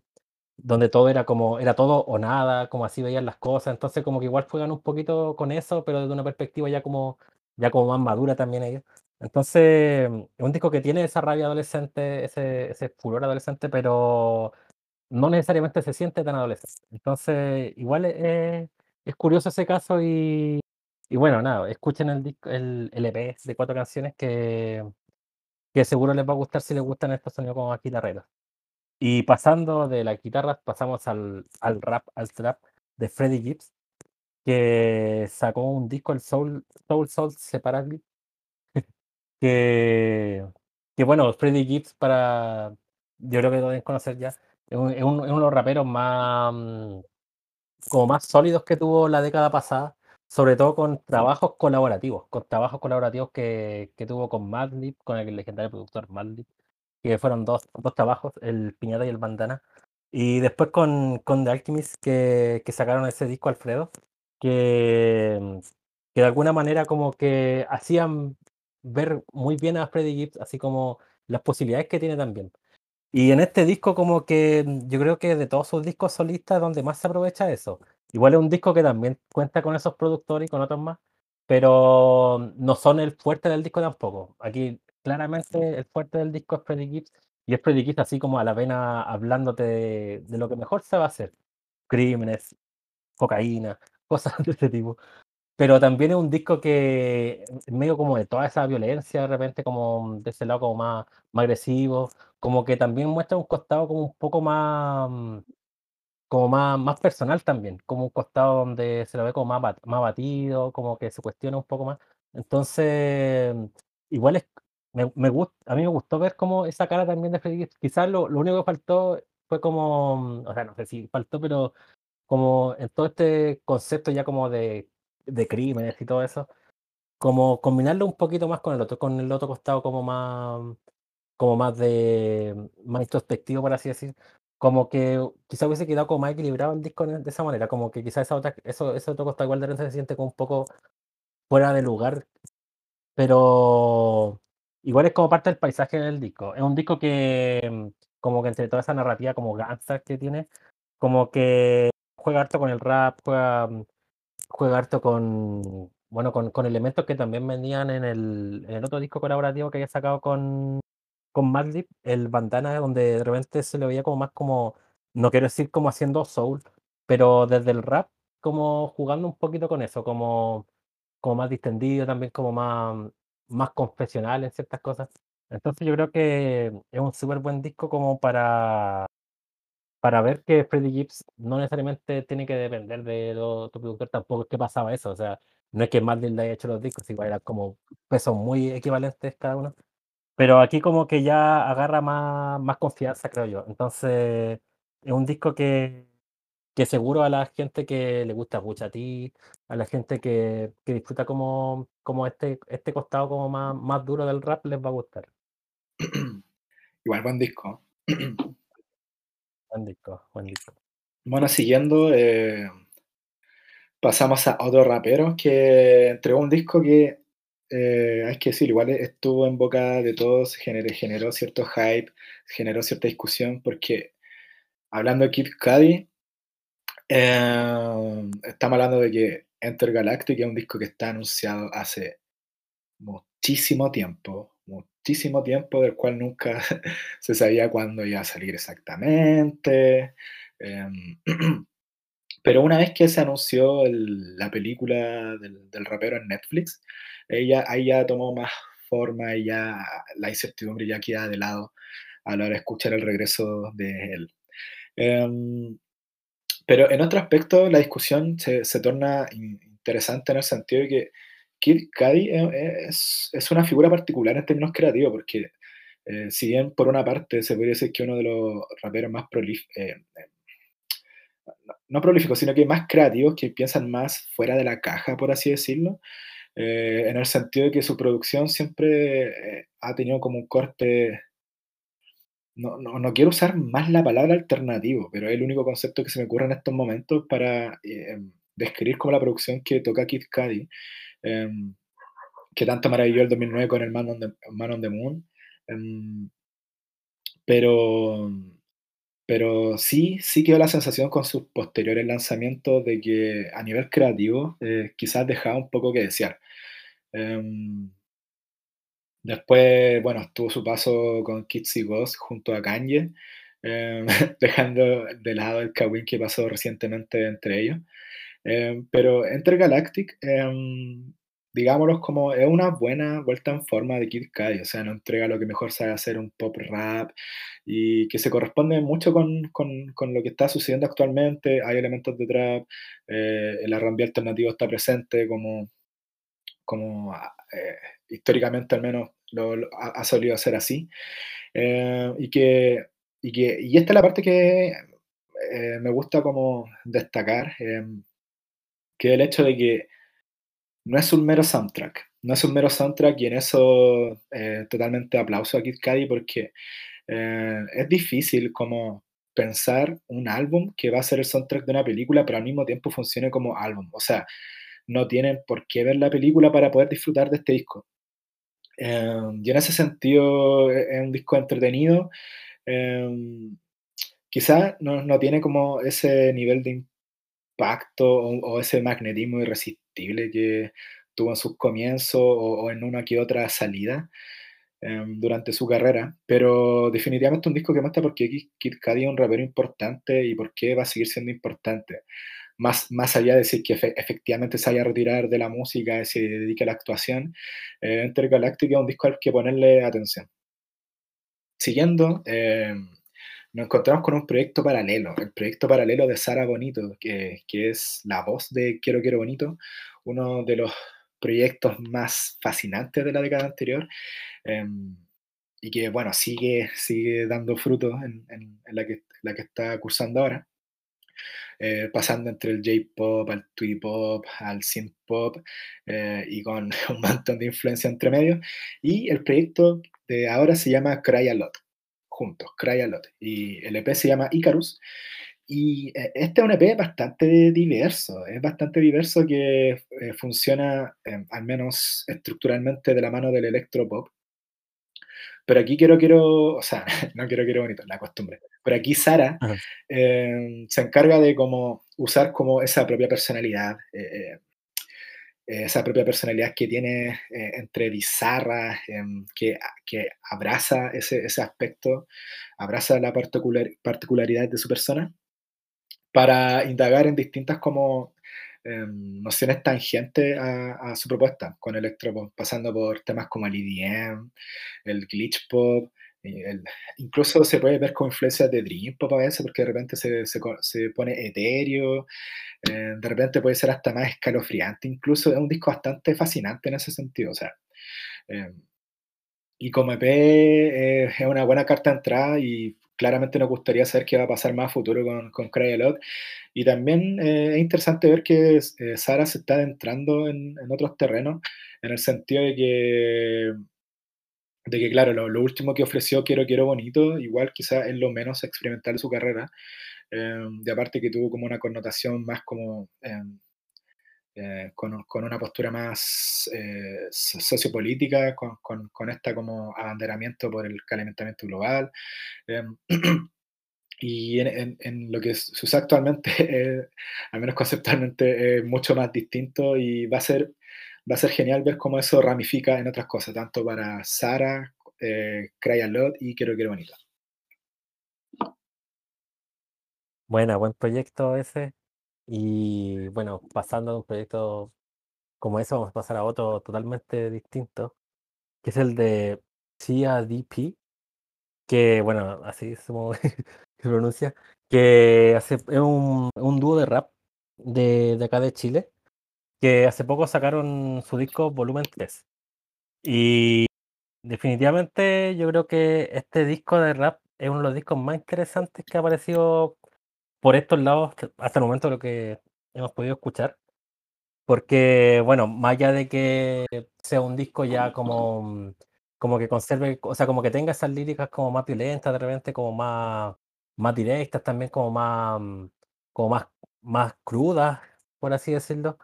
donde todo era como, era todo o nada, como así veían las cosas, entonces como que igual juegan un poquito con eso, pero desde una perspectiva ya como, ya como más madura también ellos. Entonces, es un disco que tiene esa rabia adolescente, ese, ese furor adolescente, pero no necesariamente se siente tan adolescente. Entonces, igual es, es curioso ese caso y, y bueno, nada, escuchen el disco, el, el EP de cuatro canciones que, que seguro les va a gustar si les gustan estos sonidos como más guitarreros. Y pasando de las guitarras, pasamos al, al rap, al trap de Freddie Gibbs, que sacó un disco, el Soul Soul, Soul Separately, que, que bueno, Freddie Gibbs para, yo creo que lo deben conocer ya, es, un- es un- es uno de los raperos más, mm, como más sólidos que tuvo la década pasada, sobre todo con trabajos colaborativos, con trabajos colaborativos que, que tuvo con Madlib, con el legendario productor Madlib que fueron dos, dos trabajos, el Piñata y el Bandana. Y después con, con The Alchemist, que, que sacaron ese disco Alfredo, que, mm, que de alguna manera como que hacían ver muy bien a Freddie Gibbs, así como las posibilidades que tiene también. Y en este disco como que mm, yo creo que de todos sus discos solistas donde más se aprovecha eso. Igual es un disco que también cuenta con esos productores y con otros más, pero no son el fuerte del disco tampoco. Aquí claramente el fuerte del disco es Freddie Gibbs y es Freddie Gibbs así como a la pena hablándote de, de lo que mejor se va a hacer. Crímenes, cocaína, cosas de este tipo. Pero también es un disco que medio como de toda esa violencia, de repente como de ese lado como más, más agresivo, como que también muestra un costado como un poco más, mm, como más más personal también, como un costado donde se lo ve como más más abatido, como que se cuestiona un poco más. Entonces, igual es me me gus a mí me gustó ver como esa cara también de Gibbs. Quizás lo lo único que faltó fue como, mm, o sea, no sé si faltó, pero como en todo este concepto ya como de de crímenes y todo eso, como combinarlo un poquito más con el otro, con el otro costado como más como más de más introspectivo, por así decir. Como que quizás hubiese quedado como más equilibrado el disco de de esa manera, como que quizás esa otra eso ese otro costado igual de repente se siente como un poco fuera de lugar, pero igual es como parte del paisaje del disco. Es un disco que, como que entre toda esa narrativa como gangsta que tiene, como que juega harto con el rap, juega, juega harto con, bueno, con con elementos que también venían en el en el otro disco colaborativo que había sacado con con Madlib, el Bandana, donde de repente se le veía como más como, no quiero decir como haciendo soul, pero desde el rap, como jugando un poquito con eso, como como más distendido, también como más más confesional en ciertas cosas. Entonces, yo creo que es un súper buen disco como para para ver que Freddie Gibbs no necesariamente tiene que depender de otro productor, tampoco es que pasaba eso, o sea, no es que Madlib le haya hecho los discos, igual eran como pesos muy equivalentes cada uno. Pero aquí como que ya agarra más más confianza, creo yo. Entonces, es un disco que que seguro a la gente que le gusta Pusha T, a la gente que que disfruta como como este este costado como más más duro del rap les va a gustar. Igual buen disco. Buen disco, buen disco. Bueno, siguiendo, eh, pasamos a otro rapero que entregó un disco que, eh, hay que decir, igual estuvo en boca de todos, generó cierto hype, generó cierta discusión, porque hablando de Kid Cudi, em, estamos hablando de que Enter Galactic es un disco que está anunciado hace muchísimo tiempo, muchísimo tiempo, del cual nunca se sabía cuándo iba a salir exactamente. Em, pero una vez que se anunció la película del rapero en Netflix, ella ahí ya tomó más forma y ya la incertidumbre ya queda de lado a la hora de escuchar el regreso de él. Em, pero en otro aspecto, la discusión se se torna in interesante en el sentido de que Kid Cudi e es es una figura particular en términos creativos, porque, eh, si bien por una parte se podría decir que uno de los raperos más prolíf eh, eh, no no prolíficos, sino que más creativos, que piensan más fuera de la caja, por así decirlo, eh, en el sentido de que su producción siempre, eh, ha tenido como un corte no no no quiero usar más la palabra alternativo, pero es el único concepto que se me ocurre en estos momentos para, describir como la producción que toca Kid Cudi, em, que tanto maravilló el 2009 con el Man on the Man on the Moon, em pero pero sí sí quedó la sensación con sus posteriores lanzamientos de que a nivel creativo, eh, quizás dejaba un poco que desear. Em después, bueno, tuvo su paso con Kids y Ghost junto a Kanye, em, dejando de lado el kawin que pasó recientemente entre ellos. Em, pero Enter Galactic, em, digámoslo como es una buena vuelta en forma de Kid Cudi, o sea, nos entrega lo que mejor sabe hacer, un pop rap, y que se corresponde mucho con con con lo que está sucediendo actualmente. Hay elementos de trap, eh, el R&B alternativo está presente como como, ah, eh, históricamente al menos lo ha solido ser así. Eh, y que y que y esta es la parte que, eh, me gusta como destacar, em, que es el hecho de que no es un mero soundtrack, no es un mero soundtrack, y en eso, eh, totalmente aplauso a Kid Cudi porque, eh, es difícil como pensar un álbum que va a ser el soundtrack de una película, pero al mismo tiempo funcione como álbum. O sea, no tienen por qué ver la película para poder disfrutar de este disco. Em, y en ese sentido e es un disco entretenido, em, quizás no no tiene como ese nivel de impacto o o ese magnetismo irresistible que tuvo en sus comienzos o o en una que otra salida, em, durante su carrera, pero definitivamente un disco que muestra por qué Kid Cudi es un rapero importante y por qué va a seguir siendo importante. Más más allá de decir que efe efectivamente se vaya a retirar de la música y se dedique a la actuación, eh, Enter Galactic es un disco al que ponerle atención. siguiendo, eh, nos encontramos con un proyecto paralelo, el proyecto paralelo de Sara Bonito, que, que es la voz de Quiero Quiero Bonito, uno de los proyectos más fascinantes de la década anterior. em, y que, bueno, sigue, sigue dando frutos en, en- en la que, la que está cursando ahora, eh, pasando entre el J-pop, al twee-pop, al synth-pop, eh, y con un montón de influencia entre medio. Y el proyecto de ahora se llama Cry a Lot, juntos, Cry a Lot. Y el EP se llama Icarus. Y eh, este es un EP bastante diverso, es bastante diverso que eh, funciona, eh, al menos estructuralmente, de la mano del electropop pero aquí quiero, quiero, o sea, no quiero, quiero bonito, la costumbre. Pero aquí Sara eh, se encarga de como usar como esa propia personalidad, eh, eh, esa propia personalidad que tiene eh, entre bizarra, em, que, que abraza ese, ese aspecto, abraza la particular, particularidad de su persona para indagar en distintas como em, nociones tangentes a, a su propuesta con electropop, pasando por temas como el EDM, el glitch pop, el- incluso se puede ver con influencias de dream pop a veces, porque de repente se, se se pone etéreo, eh, de repente puede ser hasta más escalofriante, incluso es un disco bastante fascinante en ese sentido, o sea, em, y como EP eh, es una buena carta de entrada y claramente nos gustaría saber qué va a pasar más a futuro con, con Cry a Lot. Y también eh, es interesante ver que eh, Sara se está adentrando en, en otros terrenos, en el sentido de que, de que claro, lo, lo último que ofreció Quiero Quiero Bonito, igual quizás es lo menos experimental de su carrera, eh, de aparte que tuvo como una connotación más como... eh, eh, con, con una postura más eh, so- sociopolítica, con, con, con esta como abanderamiento por el calentamiento global. em, y en, en- en lo que se usa actualmente, eh, al menos conceptualmente, es mucho más distinto y va a ser, va a ser genial ver cómo eso ramifica en otras cosas, tanto para Sara, eh, Cry a Lot y Quiero Quiero Bonito. Buena, buen proyecto ese. Y bueno, pasando de un proyecto como eso, vamos a pasar a otro totalmente distinto, que es el de CADP, que bueno, así se pronuncia, que hace, es un, dúo de rap de acá de Chile, que hace poco sacaron su disco Volumen 3. Y definitivamente yo creo que este disco de rap es uno de los discos más interesantes que ha aparecido por estos lados hasta el momento de lo que hemos podido escuchar. Porque, bueno, más allá de que sea un disco ya como, como que conserve, o sea, como que tenga esas líricas como más violentas, de repente como más, más directas, también como más, como más, más crudas, por así decirlo.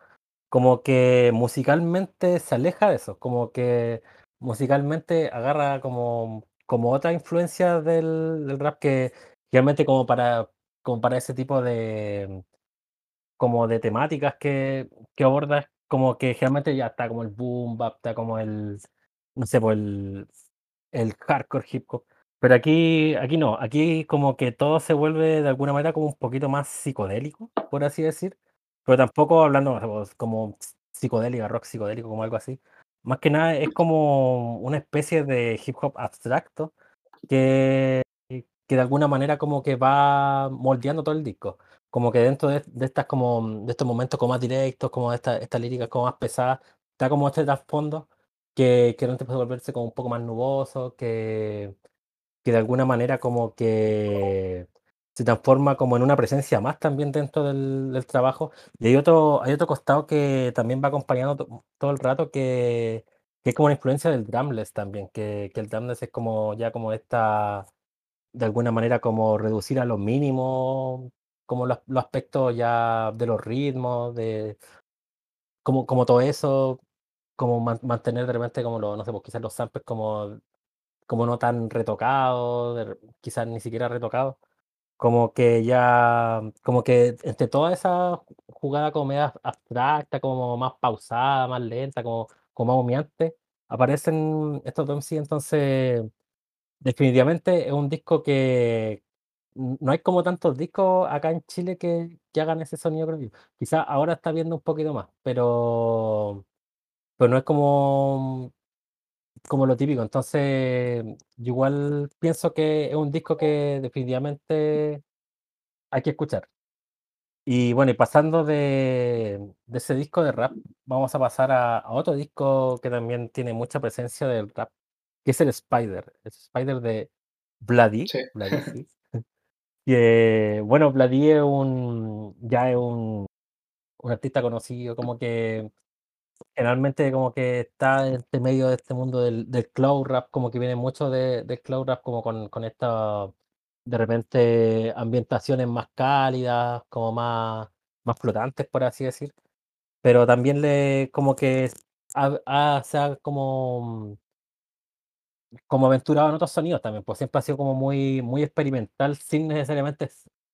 Como que musicalmente se aleja de eso, como que musicalmente agarra como, como otra influencia del, del rap que realmente como para, como para ese tipo de como de temáticas que, que abordas, como que generalmente ya está como el boom bap, está como el, no sé, pues el, el hardcore hip hop. Pero aquí, aquí no, aquí como que todo se vuelve de alguna manera como un poquito más psicodélico, por así decir. Pero tampoco hablando pues, como psicodélica, rock psicodélico, como algo así. Más que nada es como una especie de hip hop abstracto que, que de alguna manera como que va moldeando todo el disco como que dentro de, de estas como de estos momentos como más directos, como de esta, esta lírica como más pesada, está como este trasfondo que, que realmente puede volverse como un poco más nuboso, que, que de alguna manera como que se transforma como en una presencia más también dentro del, del trabajo. Y hay otro, hay otro costado que también va acompañando to- todo el rato que, que es como una influencia del drumless también, que, que el drumless es como ya como esta de alguna manera como reducir a lo mínimo como los, aspectos ya de los ritmos, de como, como todo eso, como man- mantener de repente como los, no sé, pues quizás los samples como, como no tan retocados, quizás ni siquiera retocados, como que ya, como que entre toda esa jugada como media abstracta, como más pausada, más lenta, como, como más humeante, aparecen estos dos MC, entonces Definitivamente es un disco que no hay como tantos discos acá en Chile que que hagan ese sonido, creo. Quizás ahora está viendo un poquito más, pero pero no es como como lo típico. Entonces, yo igual pienso que es un disco que definitivamente hay que escuchar. Y bueno, y pasando de, de ese disco de rap, vamos a pasar a, a otro disco que también tiene mucha presencia del rap, que es el Spider, el Spider de Bloody, Sí. Bloody, sí. Que, bueno, Bloody es un, ya es un, un artista conocido, como que generalmente como que está entre medio de este mundo del, del cloud rap, como que viene mucho de, del cloud rap, como con, con esta, de repente, ambientaciones más cálidas, como más, más flotantes, por así decir. Pero también le, como que ha, ha- se ha como, como aventurado en otros sonidos también, pues siempre ha sido como muy, muy experimental, sin necesariamente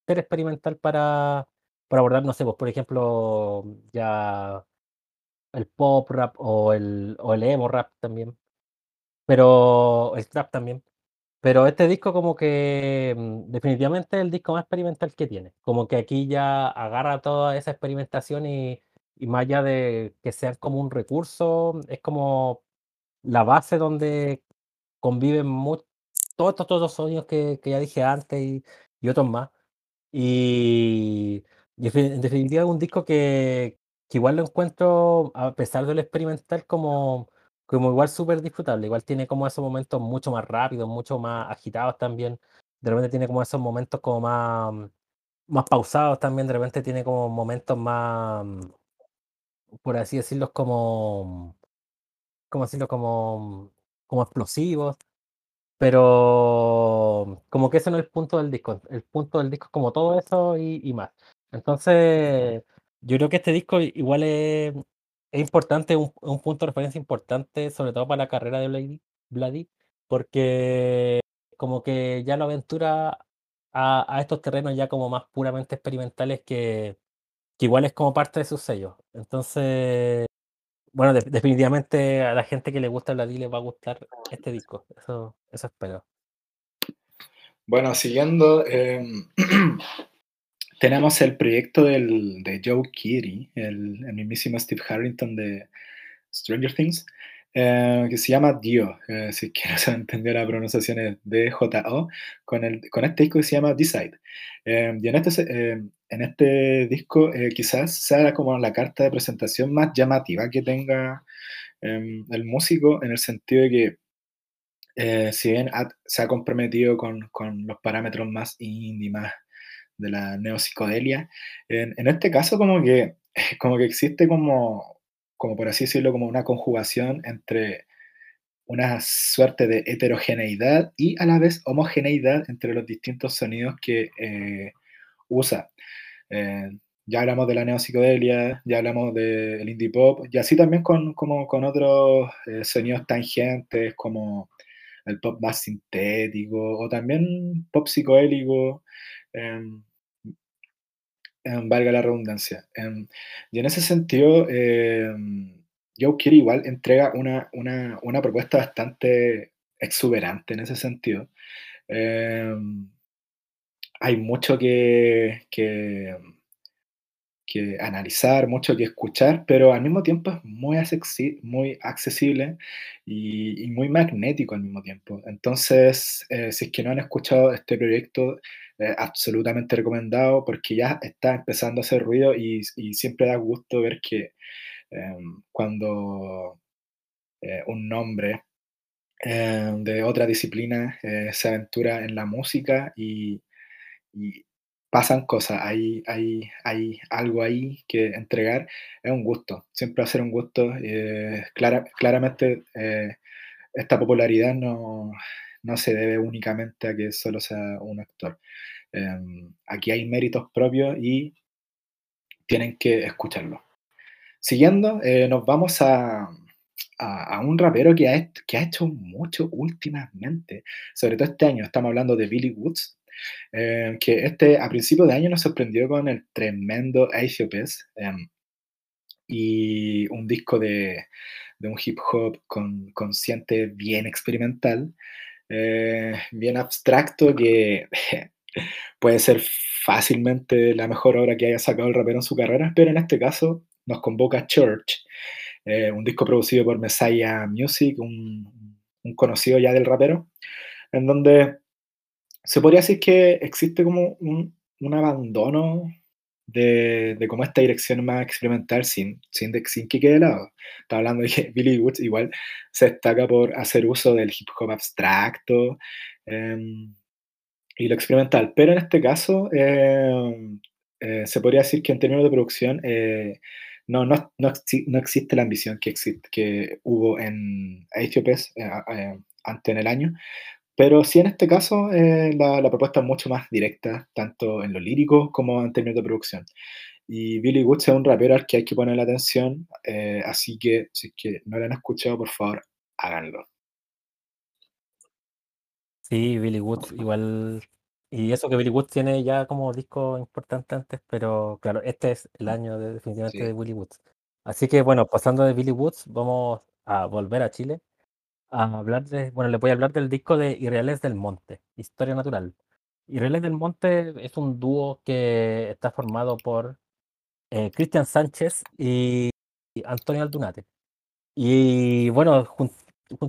ser experimental para, para abordar, no sé, pues por ejemplo, ya el pop rap o el, o el emo rap también, pero el trap también. Pero este disco como que mm, definitivamente es el disco más experimental que tiene. Como que aquí ya agarra toda esa experimentación y, y más allá de que sean como un recurso, es como la base donde conviven todos estos otros sonidos que, que ya dije antes y, y otros más. Y, y en definitiva es un disco que, que igual lo encuentro, a pesar de lo experimental, como, como igual súper disfrutable. Igual tiene como esos momentos mucho más rápidos, mucho más agitados también. De repente tiene como esos momentos como más, más pausados también. De repente tiene como momentos más, por así decirlo, como, ¿cómo decirlo? Como, como explosivos. Pero como que ese no es el punto del disco. El punto del disco es como todo eso y más. Entonces, yo creo que este disco igual es, importante, un, un punto de referencia importante, sobre todo para la carrera de Blady, porque como que ya lo aventura a, estos terrenos ya como más puramente experimentales que, que igual es como parte de su sello. Entonces, bueno, de- definitivamente a la gente que le gusta Blady le va a gustar este disco. Eso, eso espero. Bueno, siguiendo, em, tenemos el proyecto del, de Joe Keery, el, mismísimo Steve Harrington de Stranger Things, eh, que se llama Dio, eh, si es que no se entendió la pronunciación es D-J-O, con, con este disco que se llama Decide. Eh, y en este, eh, en este disco quizás sea como la carta de presentación más llamativa que tenga em, el músico, en el sentido de que si bien se ha comprometido con, con los parámetros más indie, más de la neopsicodelia, en, este caso como que, como que existe como, como por así decirlo, como una conjugación entre una suerte de heterogeneidad y a la vez homogeneidad entre los distintos sonidos que eh, usa. Eh, ya hablamos de la neopsicodelia, ya hablamos del indie pop, y así también con, como, con otros eh, sonidos tangentes como el pop más sintético o también pop psicodélico, em, em, valga la redundancia. Em, y en ese sentido, em, Joe Kidd igual entrega una, una, una propuesta bastante exuberante en ese sentido. Em, hay mucho que, que, analizar, mucho que escuchar, pero al mismo tiempo es muy, muy accesible y, y muy magnético al mismo tiempo. Entonces, eh, si es que no han escuchado este proyecto, absolutamente recomendado porque ya está empezando a hacer ruido y, y siempre da gusto ver que em, cuando eh, un nombre eh, de otra disciplina eh, se aventura en la música y, y pasan cosas, hay, hay, hay algo ahí que entregar, es un gusto, siempre va a ser un gusto. eh, clara- claramente esta popularidad no, no se debe únicamente a que solo sea un actor. Em, aquí hay méritos propios y tienen que escucharlo. Siguiendo, eh, nos vamos a, a- un rapero que ha, que ha hecho mucho últimamente, sobre todo este año, estamos hablando de Billy Woods, eh, que este a principio de año nos sorprendió con el tremendo of Base, em, y un disco de, de un hip hop con, consciente bien experimental, eh, bien abstracto, que puede ser fácilmente la mejor obra que haya sacado el rapero en su carrera, pero en este caso nos convoca Church, eh, un disco producido por Messiah Music, un, un conocido ya del rapero, en donde se podría decir que existe como un, un abandono de, de, como esta dirección más experimental sin, sin, sin que quede de lado. Está hablando de que Billy Woods igual se destaca por hacer uso del hip hop abstracto eh, y lo experimental, pero en este caso eh, eh, se podría decir que en términos de producción eh, no, no, no, no, existe la ambición que, existe, que hubo en Aethiopes antes en el año, pero sí en este caso eh, la, la, propuesta es mucho más directa, tanto en lo lírico como en términos de producción. Y Billy Woods es un rapero al que hay que poner la atención, eh, así que si es que no lo han escuchado, por favor, háganlo. Sí, Billy Woods igual... Y eso que Billy Woods tiene ya como disco importante antes, pero claro, este es el año de, definitivamente sí. de Billy Woods. Así que bueno, pasando de Billy Woods, vamos a volver a Chile a hablar de, bueno, le voy a hablar del disco de Irreales del Monte, Historia Natural. Irreales del Monte es un dúo que está formado por eh, Cristian Sánchez y, y Antonio Aldunate. Y bueno, jun,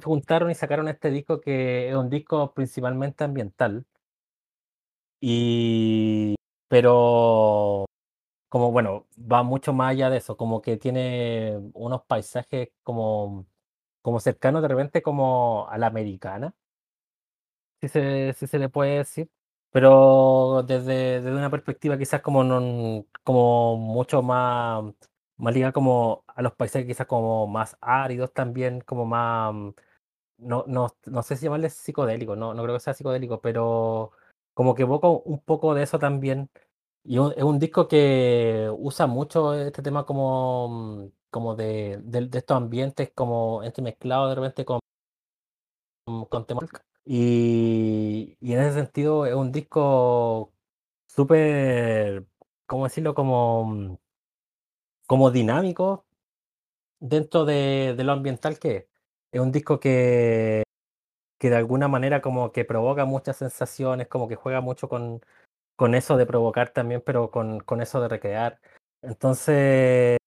juntaron y sacaron este disco que es un disco principalmente ambiental. Y pero como bueno, va mucho más allá de eso, como que tiene unos paisajes como como cercano de repente como a la americana. Si se, si se le puede decir. Pero desde, desde una perspectiva quizás como, non, como mucho más, más ligada como a los paisajes quizás como más áridos también, como más, no, no, no sé si llamarles psicodélico, no, no creo que sea psicodélico, pero como que evoca un poco de eso también. Y es un disco que usa mucho este tema como como de, de, estos ambientes como entremezclados de repente con, con. Y, y, en ese sentido es un disco súper, ¿cómo decirlo? Como, como dinámico dentro de, de, lo ambiental que es. Es un disco que, que de alguna manera como que provoca muchas sensaciones, como que juega mucho con, con eso de provocar también, pero con, con eso de recrear. Entonces,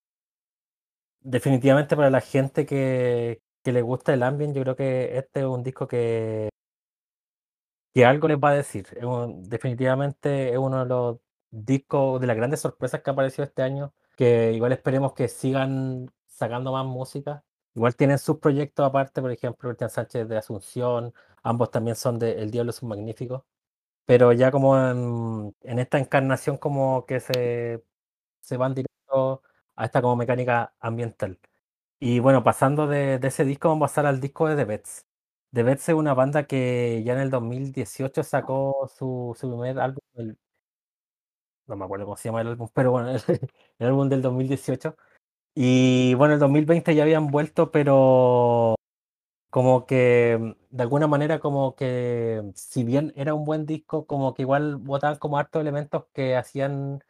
definitivamente para la gente que, que le gusta el ambient, yo creo que este es un disco que, que algo les va a decir. Definitivamente es uno de los discos, de las grandes sorpresas que ha aparecido este año, que igual esperemos que sigan sacando más música. Igual tienen sus proyectos aparte, por ejemplo, Cristian Sánchez de Asunción, ambos también son de El Diablo es un Magnífico, pero ya como en, en esta encarnación como que se, se van directo a esta como mecánica ambiental. Y bueno, pasando de, de, ese disco, vamos a pasar al disco de The Bets. The Bets es una banda que ya en el 2018 sacó su, su primer álbum, el, no me acuerdo cómo se llama el álbum, pero bueno, el, el álbum del 2018. Y bueno, el 2020 ya habían vuelto, pero como que de alguna manera como que si bien era un buen disco, como que igual botaban como hartos elementos que hacían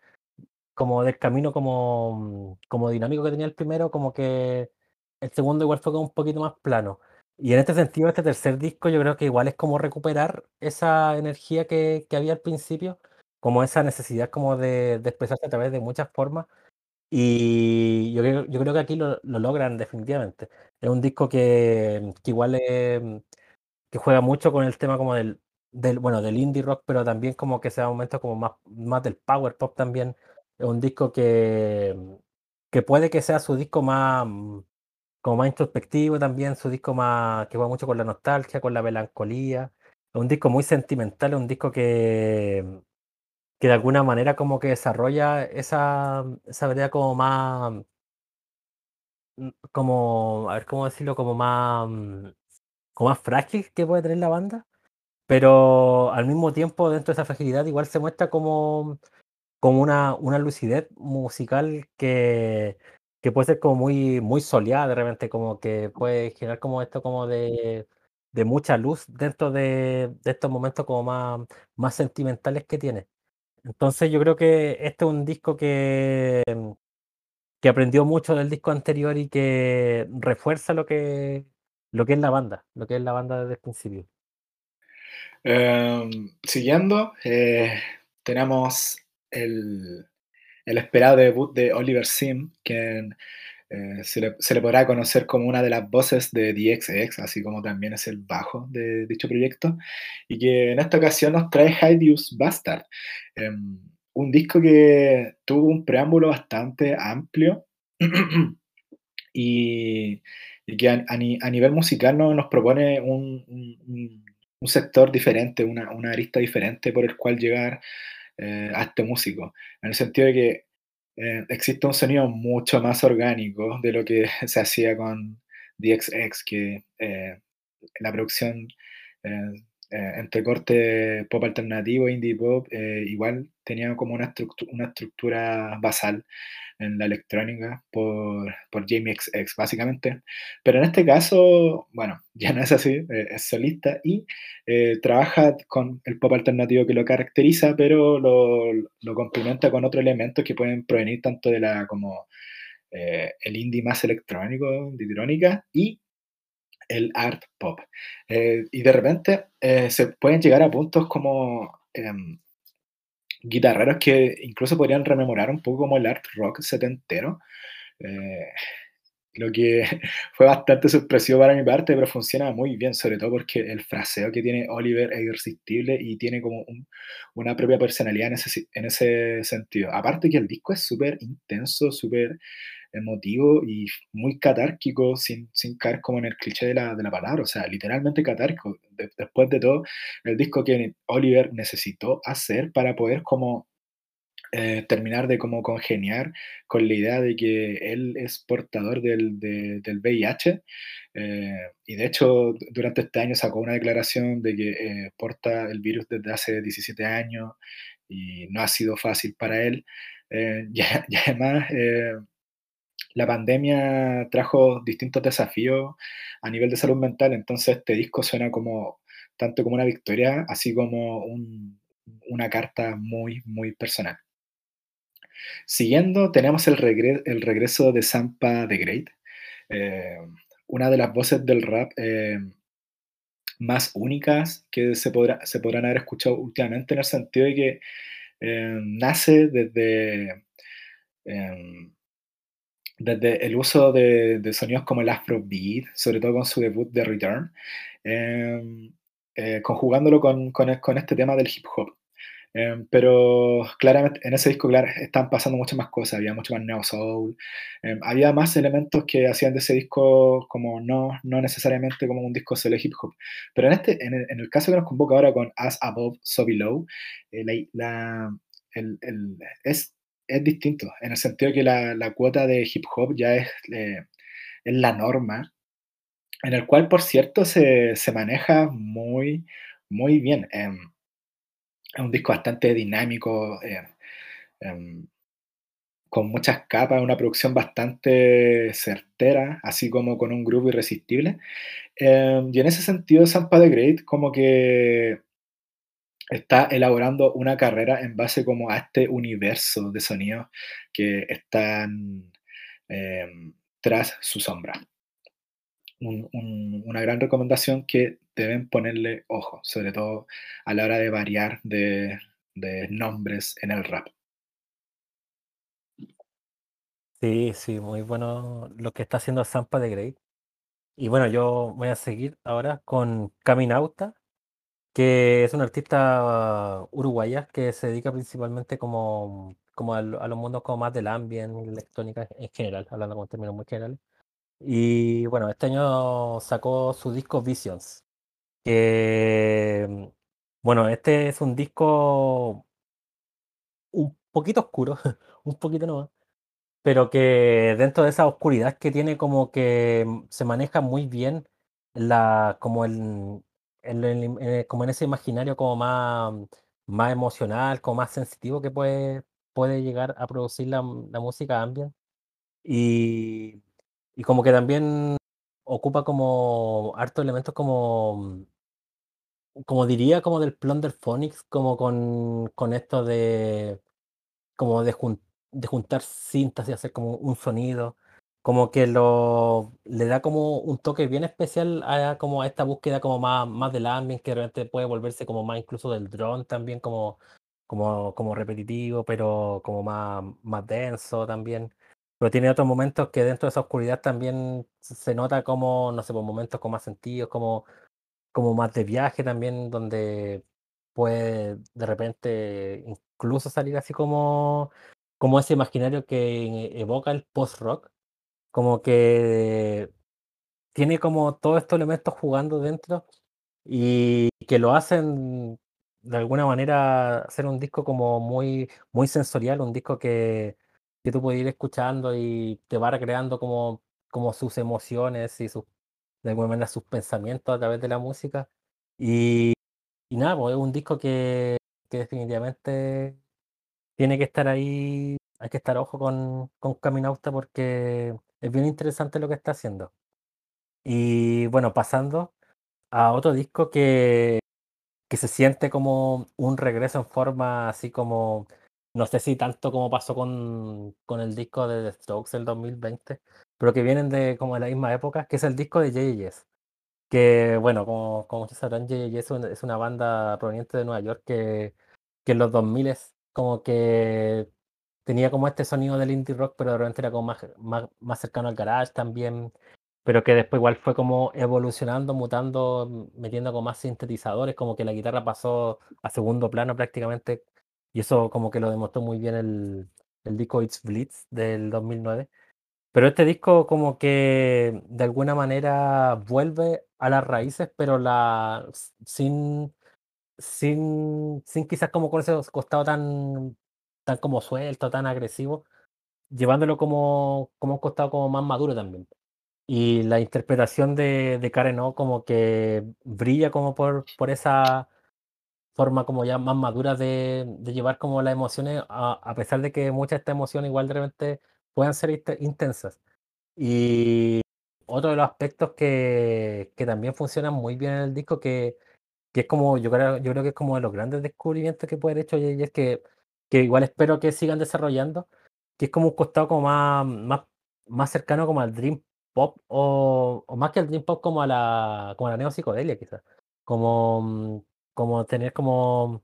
como del camino como, como dinámico que tenía el primero, como que el segundo igual fue como un poquito más plano. Y en este sentido, este tercer disco yo creo que igual es como recuperar esa energía que, que había al principio, como esa necesidad como de, de, expresarse a través de muchas formas. Y yo yo creo que aquí lo, lo logran definitivamente. Es un disco que, que igual es, que juega mucho con el tema como del, del, bueno, del indie rock, pero también como que se da momentos como más, más del power pop también. Es un disco que, que puede que sea su disco más, como más introspectivo también, su disco más que juega mucho con la nostalgia, con la melancolía. Es un disco muy sentimental, es un disco que, que de alguna manera como que desarrolla esa, esa verdad como más, como, a ver cómo decirlo, como más, como más frágil que puede tener la banda, pero al mismo tiempo dentro de esa fragilidad igual se muestra como como una, una lucidez musical que, que puede ser como muy, muy soleada de repente, como que puede generar como esto como de, de mucha luz dentro de, de, estos momentos como más, más sentimentales que tiene. Entonces yo creo que este es un disco que, que aprendió mucho del disco anterior y que refuerza lo que, lo que es la banda, lo que es la banda desde el principio. Um, siguiendo, eh, tenemos el, esperado debut de Oliver Sim, quien Eh, se le podrá conocer como una de las voces de The XX, así como también es el bajo de dicho proyecto, y que en esta ocasión nos trae Hideous Bastard, em, un disco que tuvo un preámbulo bastante amplio y y que a a ni a nivel musical no nos propone un sector diferente, una una arista diferente por el cual llegar, eh, a este músico, en el sentido de que, eh, existe un sonido mucho más orgánico de lo que se hacía con The XX, que, eh, la producción, eh, eh, entre corte pop alternativo, indie pop, eh, igual tenía como una estructu una estructura basal en la electrónica por por Jamie XX, básicamente. Pero en este caso, bueno, ya no es así, eh, es solista y, eh, trabaja con el pop alternativo que lo caracteriza, pero lo lo complementa con otros elementos que pueden provenir tanto de la como, el indie más electrónico, de y el art pop. Eh, y de repente, eh, se pueden llegar a puntos como, em, guitarreros que incluso podrían rememorar un poco como el art rock setentero, eh, lo que fue bastante sorpresivo para mi parte, pero funciona muy bien, sobre todo porque el fraseo que tiene Oliver es irresistible y tiene como un una propia personalidad en en ese sentido. Aparte que el disco es súper intenso, súper emotivo y muy catárquico, sin sin caer como en el cliché de la de la palabra, o sea, literalmente catárquico. De después de todo, el disco que Oliver necesitó hacer para poder como, eh, terminar de como congeniar con la idea de que él es portador del de del VIH, eh, y de hecho, du durante este año sacó una declaración de que, eh, porta el virus desde hace 17 años y no ha sido fácil para él, eh, y a y además, eh, la pandemia trajo distintos desafíos a nivel de salud mental, entonces este disco suena como tanto como una victoria, así como un una carta muy, muy personal. Siguiendo, tenemos el regre el regreso de Sampa the Great, eh, una de las voces del rap, eh, más únicas que se podrá se podrán haber escuchado últimamente, en el sentido de que, eh, nace desde, desde el uso de de sonidos como el afrobeat, sobre todo con su debut The Return, em, eh, conjugándolo con con e con este tema del hip hop. Em, pero claramente en ese disco, claro, estaban pasando muchas más cosas, había mucho más neo soul, em, había más elementos que hacían de ese disco como no no necesariamente como un disco solo de hip hop. Pero en este en el en el caso que nos convoca ahora con As Above, So Below, eh, la la el el es es distinto, en el sentido que la la cuota de hip hop ya es, eh, es la norma, en el cual, por cierto, se se maneja muy, muy bien, em es un disco bastante dinámico, eh, em, con muchas capas, una producción bastante certera, así como con un groove irresistible. Em, y en ese sentido, Sampa the Great como que está elaborando una carrera en base como a este universo de sonidos que están, em, tras su sombra. Un un una gran recomendación que deben ponerle ojo, sobre todo a la hora de variar de de nombres en el rap. Sí, sí, muy bueno lo que está haciendo Sampa the Great. Y bueno, yo voy a seguir ahora con Caminauta, que es una artista uruguaya que se dedica principalmente como como al a los mundos como más del ambient, electrónica en general, hablando con términos muy generales. Y bueno, este año sacó su disco Visions, que, bueno, este es un disco un poquito oscuro, un poquito nomás, pero que dentro de esa oscuridad que tiene como que, mm, se maneja muy bien la como el el im eh, como en ese imaginario como más más emocional, como más sensitivo que puede puede llegar a producir la la música ambient. Y y como que también ocupa como hartos elementos como como diría, como del Plunderphonics, como con con esto de como de jun de juntar cintas y hacer como un sonido, como que lo le da como un toque bien especial a como a esta búsqueda como más más del ambient, que de repente puede volverse como más incluso del drone también, como como como repetitivo, pero como más más denso también. pero tiene otros momentos que dentro de esa oscuridad también se nota como, no sé, por momentos con más sentidos, como, como más de viaje también, donde puede de repente incluso salir así como, como ese imaginario que evoca el post-rock, como que tiene como todos estos elementos jugando dentro y que lo hacen de alguna manera hacer un disco como muy, muy sensorial, un disco que, que tú puedes ir escuchando y te va recreando como, como sus emociones y sus, de alguna manera sus pensamientos a través de la música. Y, y nada, pues es un disco que, que definitivamente tiene que estar ahí, hay que estar ojo con, con Caminauta porque es bien interesante lo que está haciendo. Y bueno, pasando a otro disco que, que se siente como un regreso en forma así como, no sé si tanto como pasó con, con el disco de The Strokes del 2020, pero que vienen de como de la misma época, que es el disco de J.J.S. Que bueno, como, como ustedes sabrán, J.J.S. es una banda proveniente de Nueva York que, que en los 2000 como que tenía como este sonido del indie rock, pero de repente era como más, más, más cercano al garage también pero que después igual fue como evolucionando, mutando, metiendo con más sintetizadores, como que la guitarra pasó a segundo plano prácticamente, y eso como que lo demostró muy bien el, el disco It's Blitz del 2009. Pero este disco como que de alguna manera vuelve a las raíces, pero la sin, sin, sin quizás como con ese costado tan, tan como suelto, tan agresivo, llevándolo como, como un costado como más maduro también. Y la interpretación de, de Karen O como que brilla como por, por esa forma como ya más madura de, de llevar como las emociones, a, a, pesar de que muchas de estas emociones igual de repente puedan ser intensas. Y otro de los aspectos que, que también funcionan muy bien en el disco, que, que es como, yo creo, yo creo que es como de los grandes descubrimientos que puede haber hecho y es que, que igual espero que sigan desarrollando, que es como un costado como más, más, más cercano como al Dream pop o, más que el dream pop como a la como a la neopsicodelia quizás. Como como tener como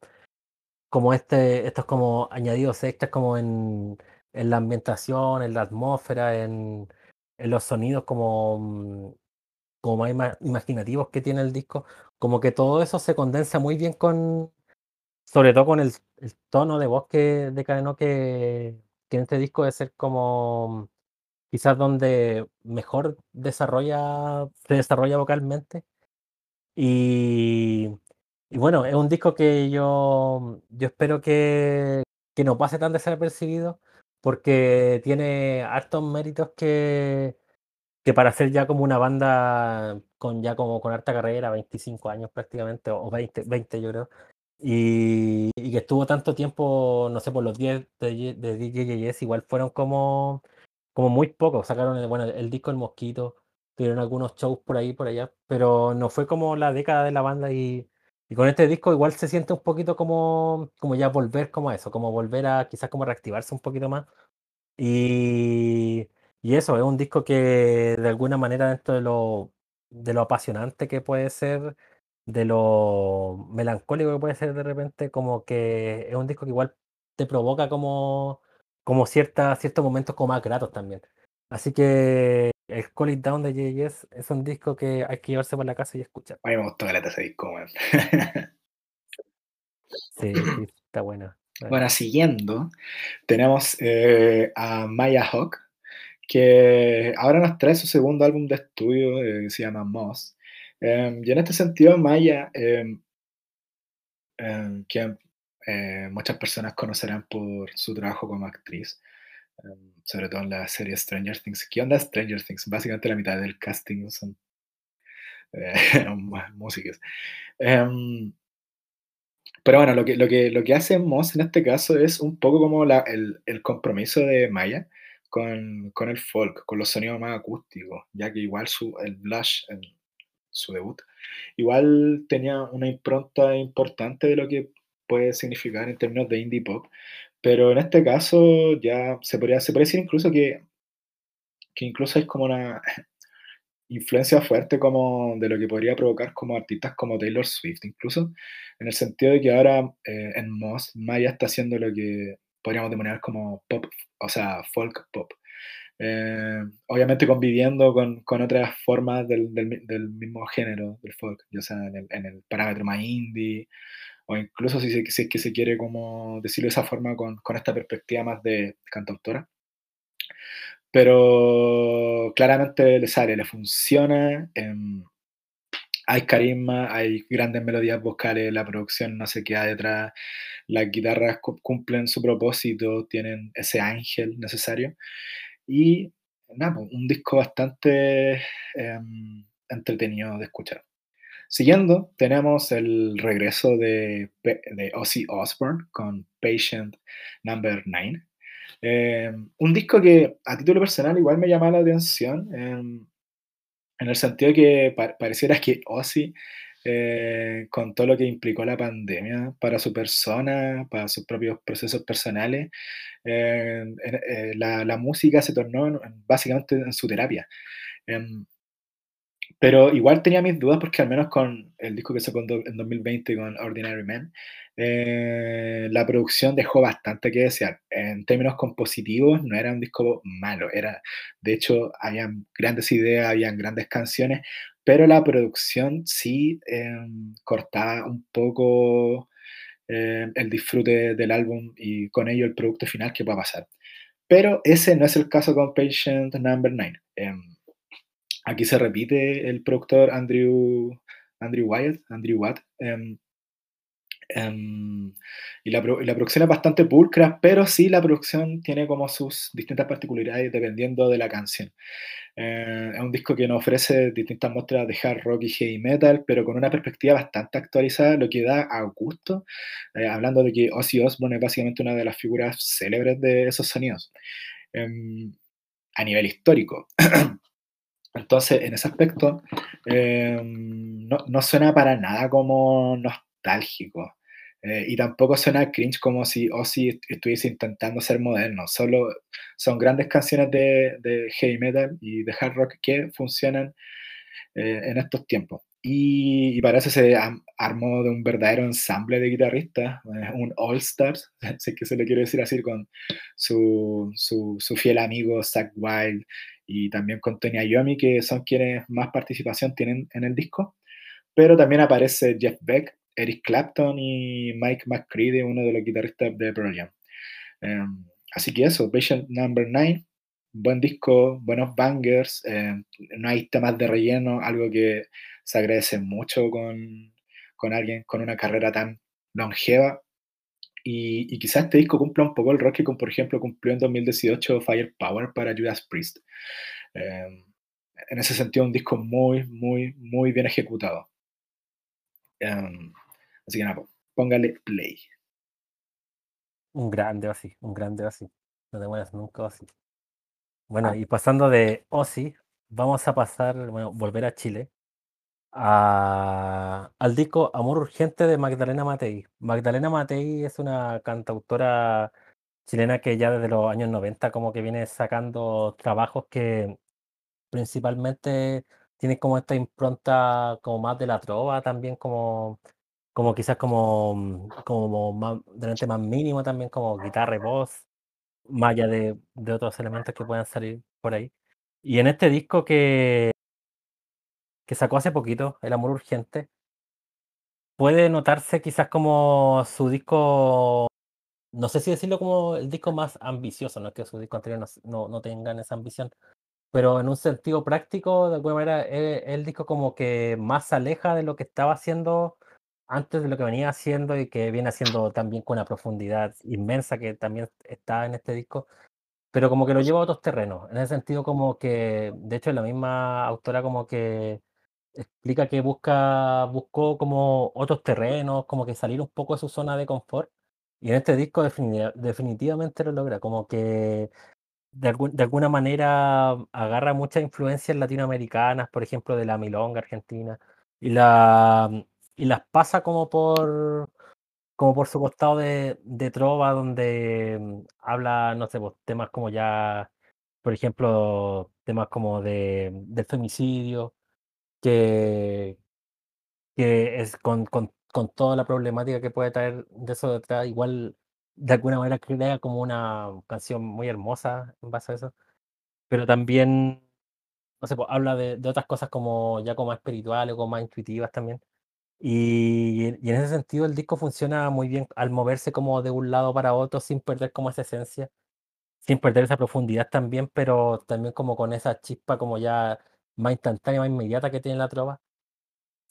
como este estos como añadidos extras como en, en la ambientación en la atmósfera en, en los sonidos como como más imaginativos que tiene el disco. Como que todo eso se condensa muy bien con sobre todo con el, el tono de voz que de Cadeno que, que en este disco de ser como quizás donde mejor desarrolla, se desarrolla vocalmente. Y, y bueno, es un disco que yo, yo espero que, que no pase tan desapercibido, porque tiene hartos méritos que, que para ser ya como una banda con ya como con harta carrera, 25 años prácticamente, o 20, 20 yo creo, y, y que estuvo tanto tiempo, no sé, por los 10 de, de DJs, igual fueron como como muy poco. Sacaron el, bueno, el disco El Mosquito, tuvieron algunos shows por ahí, por allá, pero no fue como la década de la banda y, y con este disco igual se siente un poquito como, como ya volver como a eso, como volver a quizás como reactivarse un poquito más. Y, y eso, es un disco que de alguna manera dentro de lo, de lo apasionante que puede ser, de lo melancólico que puede ser de repente, como que es un disco que igual te provoca como como cierta, ciertos momentos como más gratos también. Así que el Call It Down de JS es un disco que hay que llevarse por la casa y escuchar. A mí me gustó ese disco, man. sí, sí, está bueno. Bueno, siguiendo, tenemos eh, a Maya Hawk, que ahora nos trae su segundo álbum de estudio, eh, que se llama Moss. Eh, y en este sentido, Maya, em, em, que eh, muchas personas conocerán por su trabajo como actriz, em, sobre todo en la serie Stranger Things. ¿Qué onda Stranger Things? Básicamente la mitad del casting son eh, músicas. Em, pero bueno, lo que, lo, que, lo que hace Moss en este caso es un poco como la, el, el, compromiso de Maya con, con, el folk, con los sonidos más acústicos, ya que igual su, el Blush, en su debut, igual tenía una impronta importante de lo que puede significar en términos de indie pop, pero en este caso ya se podría, se decir incluso que, que incluso es como una influencia fuerte como de lo que podría provocar como artistas como Taylor Swift, incluso en el sentido de que ahora eh, en Moss Maya está haciendo lo que podríamos denominar como pop, o sea, folk pop. Eh, obviamente conviviendo con, con otras formas del, del del mismo género del folk, ya sea en el, en el parámetro más indie, o incluso si, si es que se quiere como decirlo de esa forma con, con esta perspectiva más de cantautora. Pero claramente le sale, le funciona. em, hay carisma, hay grandes melodías vocales, la producción no se queda detrás, las guitarras cu- cumplen su propósito, tienen ese ángel necesario. Y nada, pues, un disco bastante em, entretenido de escuchar. Siguiendo, tenemos el regreso de, de Ozzy Osbourne con Patient Number 9. un disco que a título personal igual me llama la atención. em, en el sentido que pa- pareciera que Ozzy, eh, con todo lo que implicó la pandemia para su persona, para sus propios procesos personales, eh, eh, la, la música se tornó en- en- básicamente en su terapia. Em, pero igual tenía mis dudas porque al menos con el disco que sacó en 2020 con Ordinary Man, eh, la producción dejó bastante que desear. En términos compositivos no era un disco malo, era, de hecho, habían grandes ideas, habían grandes canciones, pero la producción sí em, cortaba un poco eh, el disfrute del álbum y con ello el producto final que va a pasar. Pero ese no es el caso con Patient Number 9. Aquí se repite el productor Andrew, Andrew Wyatt, Andrew Watt, em, em, y la, producción es bastante pulcra, pero sí la producción tiene como sus distintas particularidades dependiendo de la canción. Eh, es un disco que nos ofrece distintas muestras de hard rock y heavy metal, pero con una perspectiva bastante actualizada, lo que da a gusto, eh, hablando de que Ozzy Osbourne es básicamente una de las figuras célebres de esos sonidos. Em, a nivel histórico. Entonces, en ese aspecto, eh, no, no suena para nada como nostálgico. Eh, y tampoco suena cringe como si Ozzy est- estuviese intentando ser moderno. Solo son grandes canciones de, de heavy metal y de hard rock que funcionan eh, en estos tiempos. Y, y para eso se armó de un verdadero ensamble de guitarristas, eh, un All Stars, es que se le quiere decir así, con su, su, su fiel amigo Zach Wild y también con Tony Iommi, que son quienes más participación tienen en el disco. Pero también aparece Jeff Beck, Eric Clapton y Mike McCready, uno de los guitarristas de Pearl Jam. Eh, así que eso, Patient Number 9, buen disco, buenos bangers, eh, no hay temas de relleno, algo que se agradece mucho con, con alguien con una carrera tan longeva. Y, y quizás este disco cumpla un poco el rock que, con, por ejemplo, cumplió en 2018 Firepower para Judas Priest. Eh, en ese sentido, un disco muy, muy, muy bien ejecutado. Eh, así que nada, póngale play. Un grande Ozzy, un grande Ozzy. No te mueras nunca Ozzy. Bueno, Ah, y pasando de Ozzy, vamos a pasar, bueno, volver a Chile, a- al disco Amor Urgente de Magdalena Matei. Magdalena Matei es una cantautora chilena que ya desde los años 90 como que viene sacando trabajos que principalmente tienen como esta impronta como más de la trova también como como quizás como, mm, como más, delante más mínimo también como guitarra y voz, más allá de, de otros elementos que puedan salir por ahí. Y en este disco que, que sacó hace poquito, El Amor Urgente, puede notarse quizás como su disco, no sé si decirlo como el disco más ambicioso, no es que su disco anterior no, no, no tengan esa ambición, pero en un sentido práctico, de alguna manera, el disco como que más se aleja de lo que estaba haciendo antes de lo que venía haciendo y que viene haciendo también con una profundidad inmensa que también está en este disco, pero como que lo lleva a otros terrenos. En ese sentido, como que, de hecho, la misma autora como que explica que busca, buscó como otros terrenos, como que salir un poco de su zona de confort. Y en este disco defini- definitivamente lo logra, como que de, alguna manera agarra muchas influencias latinoamericanas, por ejemplo, de la milonga argentina, y, la, y las pasa como por, como por su costado de, de trova, donde mm, habla, no sé, pues, temas como ya, por ejemplo, temas como de, del femicidio, que, que es con, con, con toda la problemática que puede traer de eso detrás, igual de alguna manera crea como una canción muy hermosa en base a eso. pero también, no sé, pues, habla de de otras cosas como ya como más espirituales como más intuitivas también. Y y en ese sentido el disco funciona muy bien al moverse como de un lado para otro sin perder como esa esencia, sin perder esa profundidad también, pero también como con esa chispa como ya más instantánea, más inmediata que tiene la trova.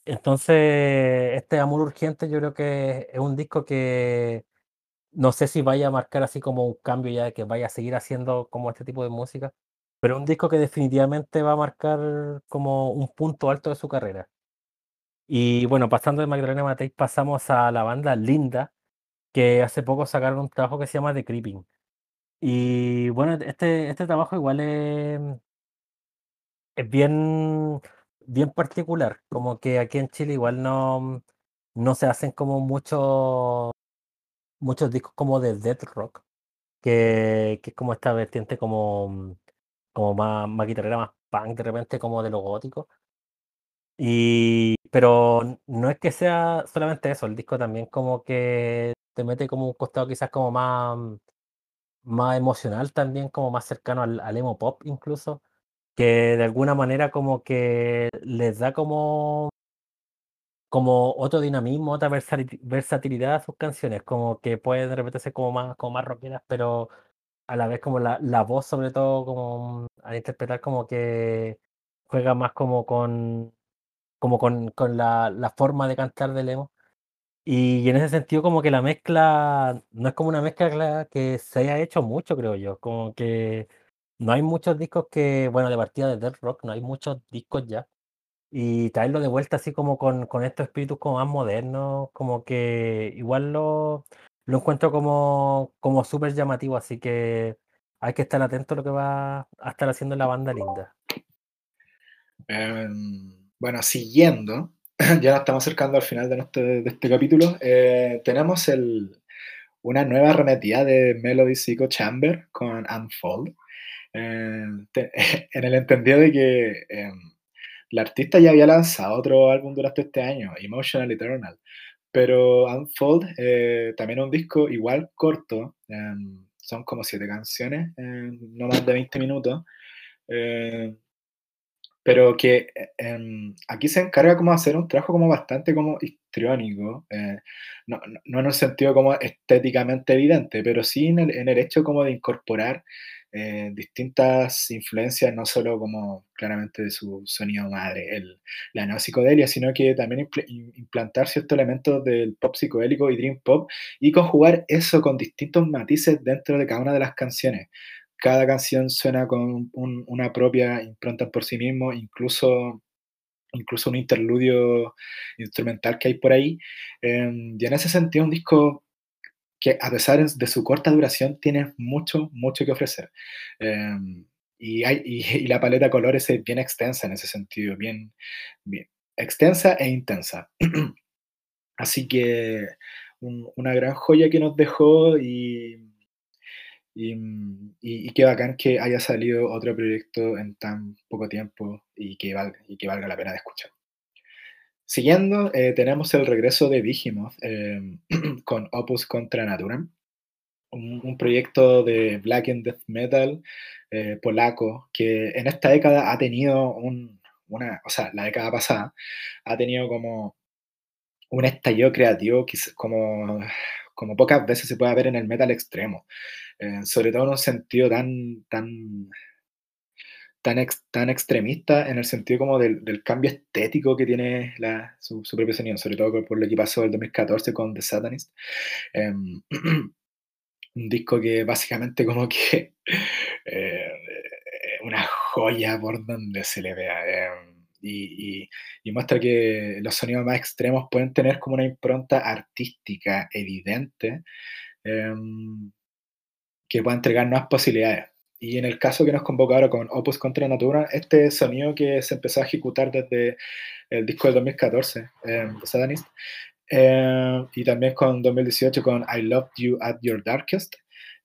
Entonces, este Amor Urgente yo creo que es un disco que no sé si vaya a marcar así como un cambio ya de que vaya a seguir haciendo como este tipo de música, pero un disco que definitivamente va a marcar como un punto alto de su carrera. Y bueno, pasando de Magdalena Matei, pasamos a la banda Linda, que hace poco sacaron un trabajo que se llama The Creeping. Y bueno, este, este trabajo igual es, es bien, bien particular, como que aquí en Chile igual no, no se hacen como muchos muchos discos como de death rock, que, que es como esta vertiente como, como más, guitarrera, más punk de repente, como de lo gótico. Y, pero no es que sea solamente eso, el disco también como que te mete como un costado quizás como más, más emocional también, como más cercano al emo pop incluso, que de alguna manera como que les da como como otro dinamismo, otra versatilidad a sus canciones, como que pueden de repente ser como más, como más rockeras, pero a la vez como la, la voz sobre todo como al interpretar como que juega más como con como con, con la, la forma de cantar de Lemo. Y en ese sentido como que la mezcla no es como una mezcla cla- que se haya hecho mucho, creo yo, como que no hay muchos discos que, bueno, de partida de Death Rock, no hay muchos discos ya y traerlo de vuelta así como con, con estos espíritus como más modernos, como que igual lo, lo encuentro como, como súper llamativo, así que hay que estar atento a lo que va a estar haciendo la banda linda. Em, bueno, siguiendo, ya nos estamos acercando al final de, nuestro- de este capítulo. eh, tenemos el, una nueva arremetida de Melody Psycho Chamber con Unfold. Te- en el entendido de que em, la artista ya había lanzado otro álbum durante este año, Emotional Eternal, pero Unfold, eh, también un disco igual corto, em, son como siete canciones, em, no más de 20 minutos, eh, pero que eh, em, aquí se encarga como de hacer un trabajo como bastante como histriónico, eh, no, no- no en un sentido como estéticamente evidente, pero sí en el, en el hecho como de incorporar eh, distintas influencias, no solo como claramente de su sonido madre, el, la neopsicodelia, sino que también impl- im- implantar ciertos elementos del pop psicodélico y dream pop y conjugar eso con distintos matices dentro de cada una de las canciones cada canción suena con un- una propia impronta por sí mismo, incluso, incluso un interludio instrumental que hay por ahí. Em, y en ese sentido, un disco que a pesar de su corta duración tiene mucho, mucho que ofrecer. Em, y, hay, y, la paleta de colores es bien extensa en ese sentido, bien, bien extensa e intensa. Así que un- una gran joya que nos dejó y y, y qué bacán que haya salido otro proyecto en tan poco tiempo y que valga, y que valga la pena de escuchar. Siguiendo, eh, tenemos el regreso de Vigimoth eh, con Opus Contra Natura, un, proyecto de black and death metal eh, polaco que en esta década ha tenido un, una, o sea, la década pasada ha tenido como un estallido creativo como, como pocas veces se puede ver en el metal extremo sobre todo en un sentido tan, tan, tan, ex- tan extremista, en el sentido como del, del cambio estético que tiene la, su, su propio sonido, sobre todo por, lo que pasó el 2014 con The Satanist. Em, un disco que básicamente como que eh, una joya por donde se le vea. em, y, y- y muestra que los sonidos más extremos pueden tener como una impronta artística evidente, em, que pueda entregar nuevas posibilidades. Y en el caso que nos convoca ahora con Opus Contra Natura, este sonido que se empezó a ejecutar desde el disco del 2014, eh, Satanist, eh, y también con 2018 con I Loved You at Your Darkest,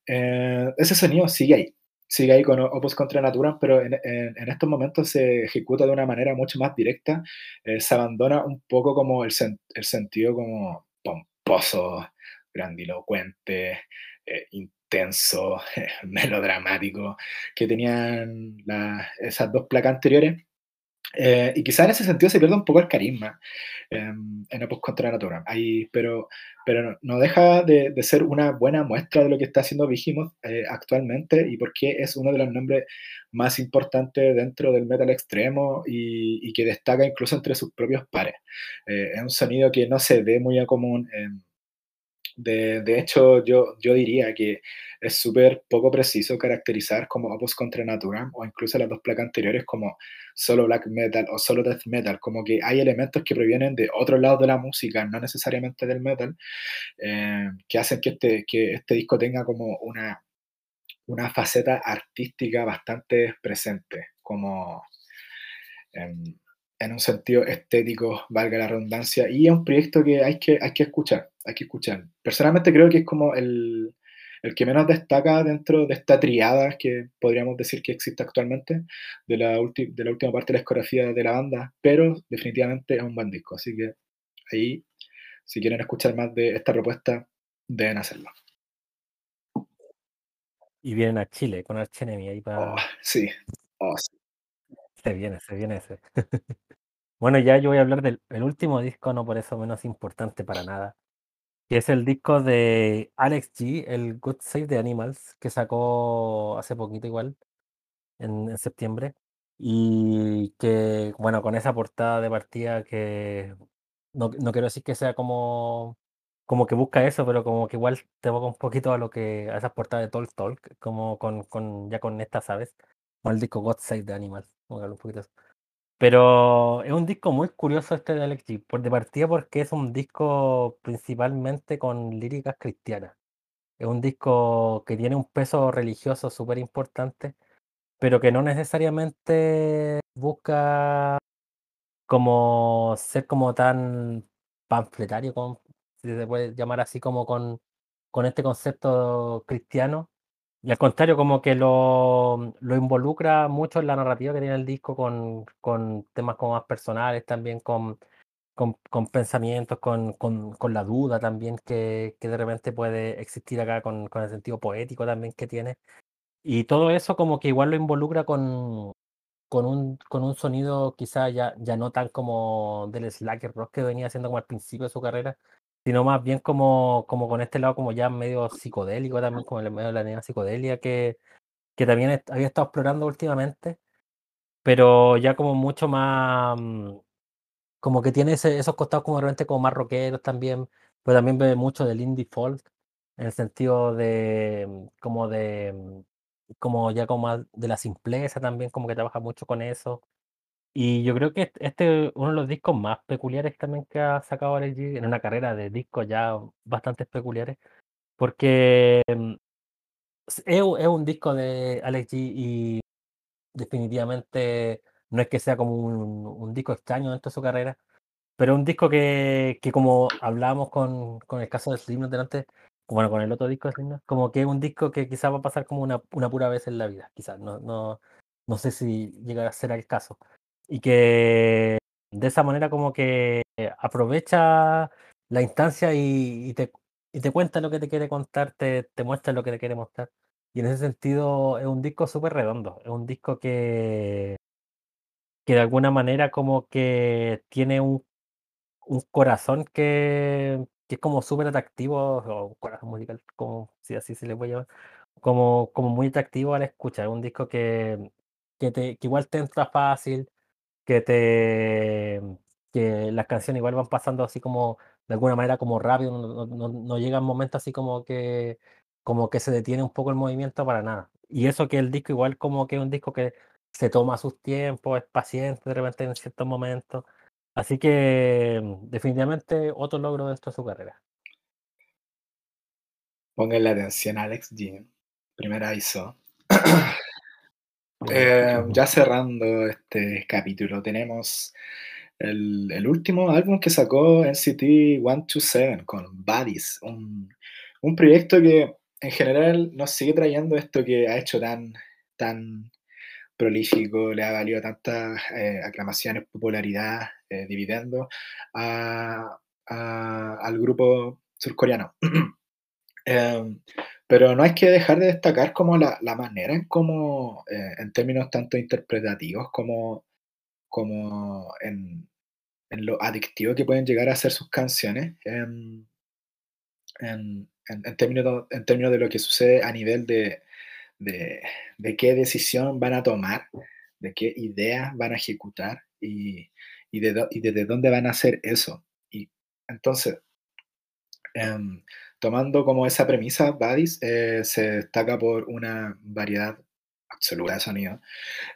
eh, ese sonido sigue ahí, sigue ahí con Opus Contra Natura, pero en, en- en estos momentos se ejecuta de una manera mucho más directa, eh, se abandona un poco como el, sen- el sentido como pomposo, grandilocuente, eh, tenso, melodramático que tenían esas dos placas anteriores. Eh, y quizá en ese sentido se pierde un poco el carisma em, en Opus contra Natura. Ahí, pero, pero no, deja de, ser una buena muestra de lo que está haciendo Vigimoth eh, actualmente y por qué es uno de los nombres más importantes dentro del metal extremo y, que destaca incluso entre sus propios pares. Eh, es un sonido que no se ve muy común. De, hecho, yo, yo diría que es súper poco preciso caracterizar como Opus contra Natura o incluso las dos placas anteriores como solo black metal o solo death metal, como que hay elementos que provienen de otro lado de la música, no necesariamente del metal, eh, que hacen que este, que este disco tenga como una, una faceta artística bastante presente, como en, en un sentido estético, valga la redundancia, y es un proyecto que hay que, hay que escuchar, hay que escuchar. Personalmente creo que es como el, el que menos destaca dentro de esta triada que podríamos decir que existe actualmente, de la, de la última parte de la discografía de la banda, pero definitivamente es un buen disco. Así que ahí, si quieren escuchar más de esta propuesta, deben hacerlo. Y vienen a Chile con Archenemy ahí para. Oh, sí. Oh, sí. Se viene, se viene ese. bueno, ya yo voy a hablar del último disco, no por eso menos importante para nada, que es el disco de Alex G, el Good Save the Animals, que sacó hace poquito igual, en, septiembre. Y que, bueno, con esa portada de partida que no, no, quiero decir que sea como, como que busca eso, pero como que igual te evoca un poquito a lo que, a esas portadas de Talk Talk, como con, con ya con esta, ¿sabes? Con el disco God Save the Animals, como que un poquito. Pero es un disco muy curioso este de Alex por de partida porque es un disco principalmente con líricas cristianas. Es un disco que tiene un peso religioso súper importante, pero que no necesariamente busca como ser como tan panfletario, como, si se puede llamar así, como con, con este concepto cristiano, y al contrario, como que lo, lo, involucra mucho en la narrativa que tiene el disco con, con temas como más personales, también con, con, con pensamientos, con, con, la duda también que, que, de repente puede existir acá, con, el sentido poético también que tiene. Y todo eso como que igual lo involucra con, con, un, con un sonido quizá ya, ya no tan como del slacker rock que venía haciendo como al principio de su carrera, sino más bien como, como con este lado como ya medio psicodélico también, como el medio de la negra psicodelia que, que también había estado explorando últimamente, pero ya como mucho más, mm, como que tiene esos costados como realmente como más rockeros también, pero también ve mucho del indie folk, en el sentido de, mm, como de, mm, como ya como de la simpleza también, como que trabaja mucho con eso. Y yo creo que este es uno de los discos más peculiares también que ha sacado Alex G en una carrera de discos ya bastante peculiares, porque mm, es, un disco de Alex G y definitivamente no es que sea como un, disco extraño dentro de su carrera, pero es un disco que, que como hablábamos con, con el caso de Slipknot delante, bueno, con el otro disco de Slipknot, como que es un disco que quizás va a pasar como una, una pura vez en la vida, quizás, no, no, no sé si llegará a ser el caso y que de esa manera como que aprovecha la instancia y, te, y te cuenta lo que te quiere contar, te, te muestra lo que te quiere mostrar. Y en ese sentido es un disco súper redondo, es un disco que, que de alguna manera como que tiene un, un corazón que, que es como súper atractivo, o un corazón musical, como si así se le puede llamar, como, como muy atractivo a la escucha. Es un disco que, que, te, que igual te entra fácil, que te que las canciones igual van pasando así como de alguna manera como rápido, no, no, no llega un momento así como que como que se detiene un poco el movimiento para nada. Y eso que el disco igual como que es un disco que se toma sus tiempos, es paciente de repente en ciertos momentos. Así que definitivamente otro logro dentro de su carrera. Pónganle atención a Alex Jean, primera ISO. Eh, ya cerrando este capítulo, tenemos el, último álbum que sacó NCT 127 con Buddies, un, un, proyecto que en general nos sigue trayendo esto que ha hecho tan, tan prolífico, le ha valido tantas eh, aclamaciones, popularidad, eh, dividendo a, al grupo surcoreano. Pero no hay que dejar de destacar como la la manera en cómo, eh, en términos tanto interpretativos como como en en lo adictivo que pueden llegar a ser sus canciones, em, en en en términos en términos de lo que sucede a nivel de de de qué decisión van a tomar, de qué ideas van a ejecutar y y de y desde dónde van a hacer eso. Y entonces, em, tomando como esa premisa, Buddies, eh, se destaca por una variedad absoluta de sonido.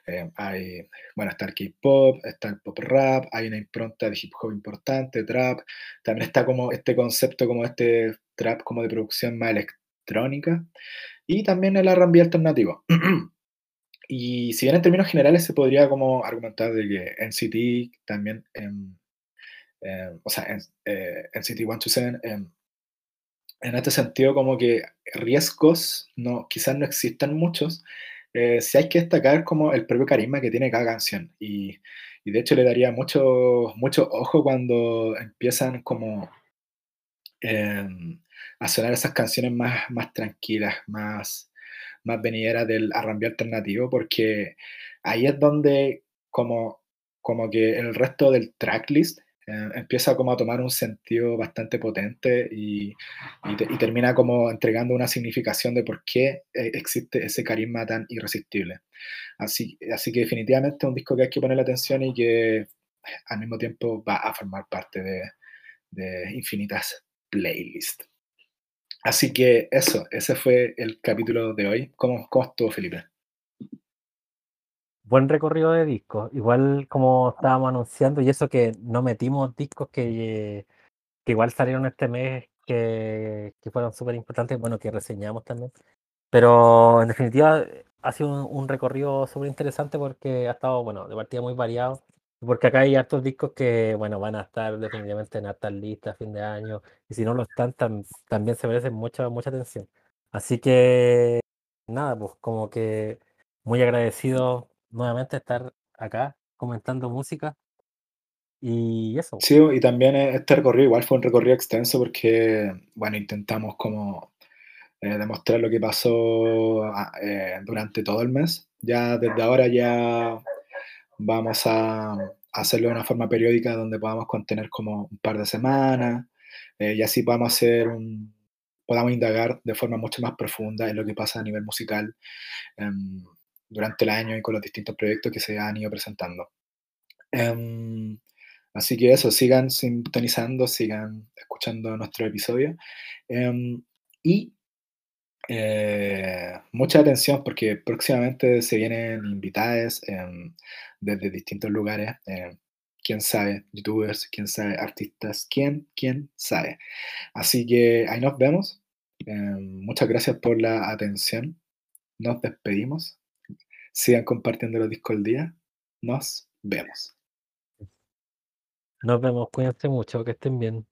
Eh, hay, bueno, está el K-pop, está el pop rap, hay una impronta de hip hop importante, trap. También está como este concepto, como este trap como de producción más electrónica. Y también el R&B alternativo. Y si bien en términos generales se podría como argumentar de que NCT también, em, em, o sea, en, eh, NCT 127, em, en este sentido como que riesgos no, quizás no existan muchos, eh, sí hay que destacar como el propio carisma que tiene cada canción. Y, y de hecho le daría mucho, mucho ojo cuando empiezan como em, a sonar esas canciones más, más tranquilas, más, más venideras del R&B alternativo, porque ahí es donde como, como que el resto del tracklist eh, empieza como a tomar un sentido bastante potente y, y te- y termina como entregando una significación de por qué eh, existe ese carisma tan irresistible. Así, así que definitivamente es un disco que hay que ponerle atención y que al mismo tiempo va a formar parte de, de infinitas playlists. Así que eso, ese fue el capítulo de hoy. ¿Cómo, cómo estuvo, Felipe? Buen recorrido de discos. Igual como estábamos anunciando, y eso que no metimos discos que, que igual salieron este mes, que, que fueron súper importantes, bueno, que reseñamos también. Pero en definitiva ha sido un, un recorrido súper interesante porque ha estado, bueno, de partida muy variado. Porque acá hay hartos discos que, bueno, van a estar definitivamente en hartas listas a fin de año. Y si no lo están, tam- también se merecen mucha, mucha atención. Así que, nada, pues como que muy agradecido nuevamente estar acá comentando música. Y eso. Sí, y también eh, este recorrido igual fue un recorrido extenso porque, bueno, intentamos como eh, demostrar lo que pasó ah, eh, durante todo el mes. Ya desde ahora ya vamos a hacerlo de una forma periódica donde podamos contener como un par de semanas eh, y así podamos hacer un, podamos indagar de forma mucho más profunda en lo que pasa a nivel musical em, durante el año y con los distintos proyectos que se han ido presentando. Em, así que eso, sigan sintonizando, sigan escuchando nuestro episodio. Em, y eh, mucha atención porque próximamente se vienen invitadas em, desde distintos lugares. quién sabe, youtubers, quién sabe, artistas, quién, quién sabe. Así que ahí nos vemos. Em, muchas gracias por la atención. Nos despedimos. Sigan compartiendo los discos al día. Nos vemos. Nos vemos, cuídense mucho, que estén bien.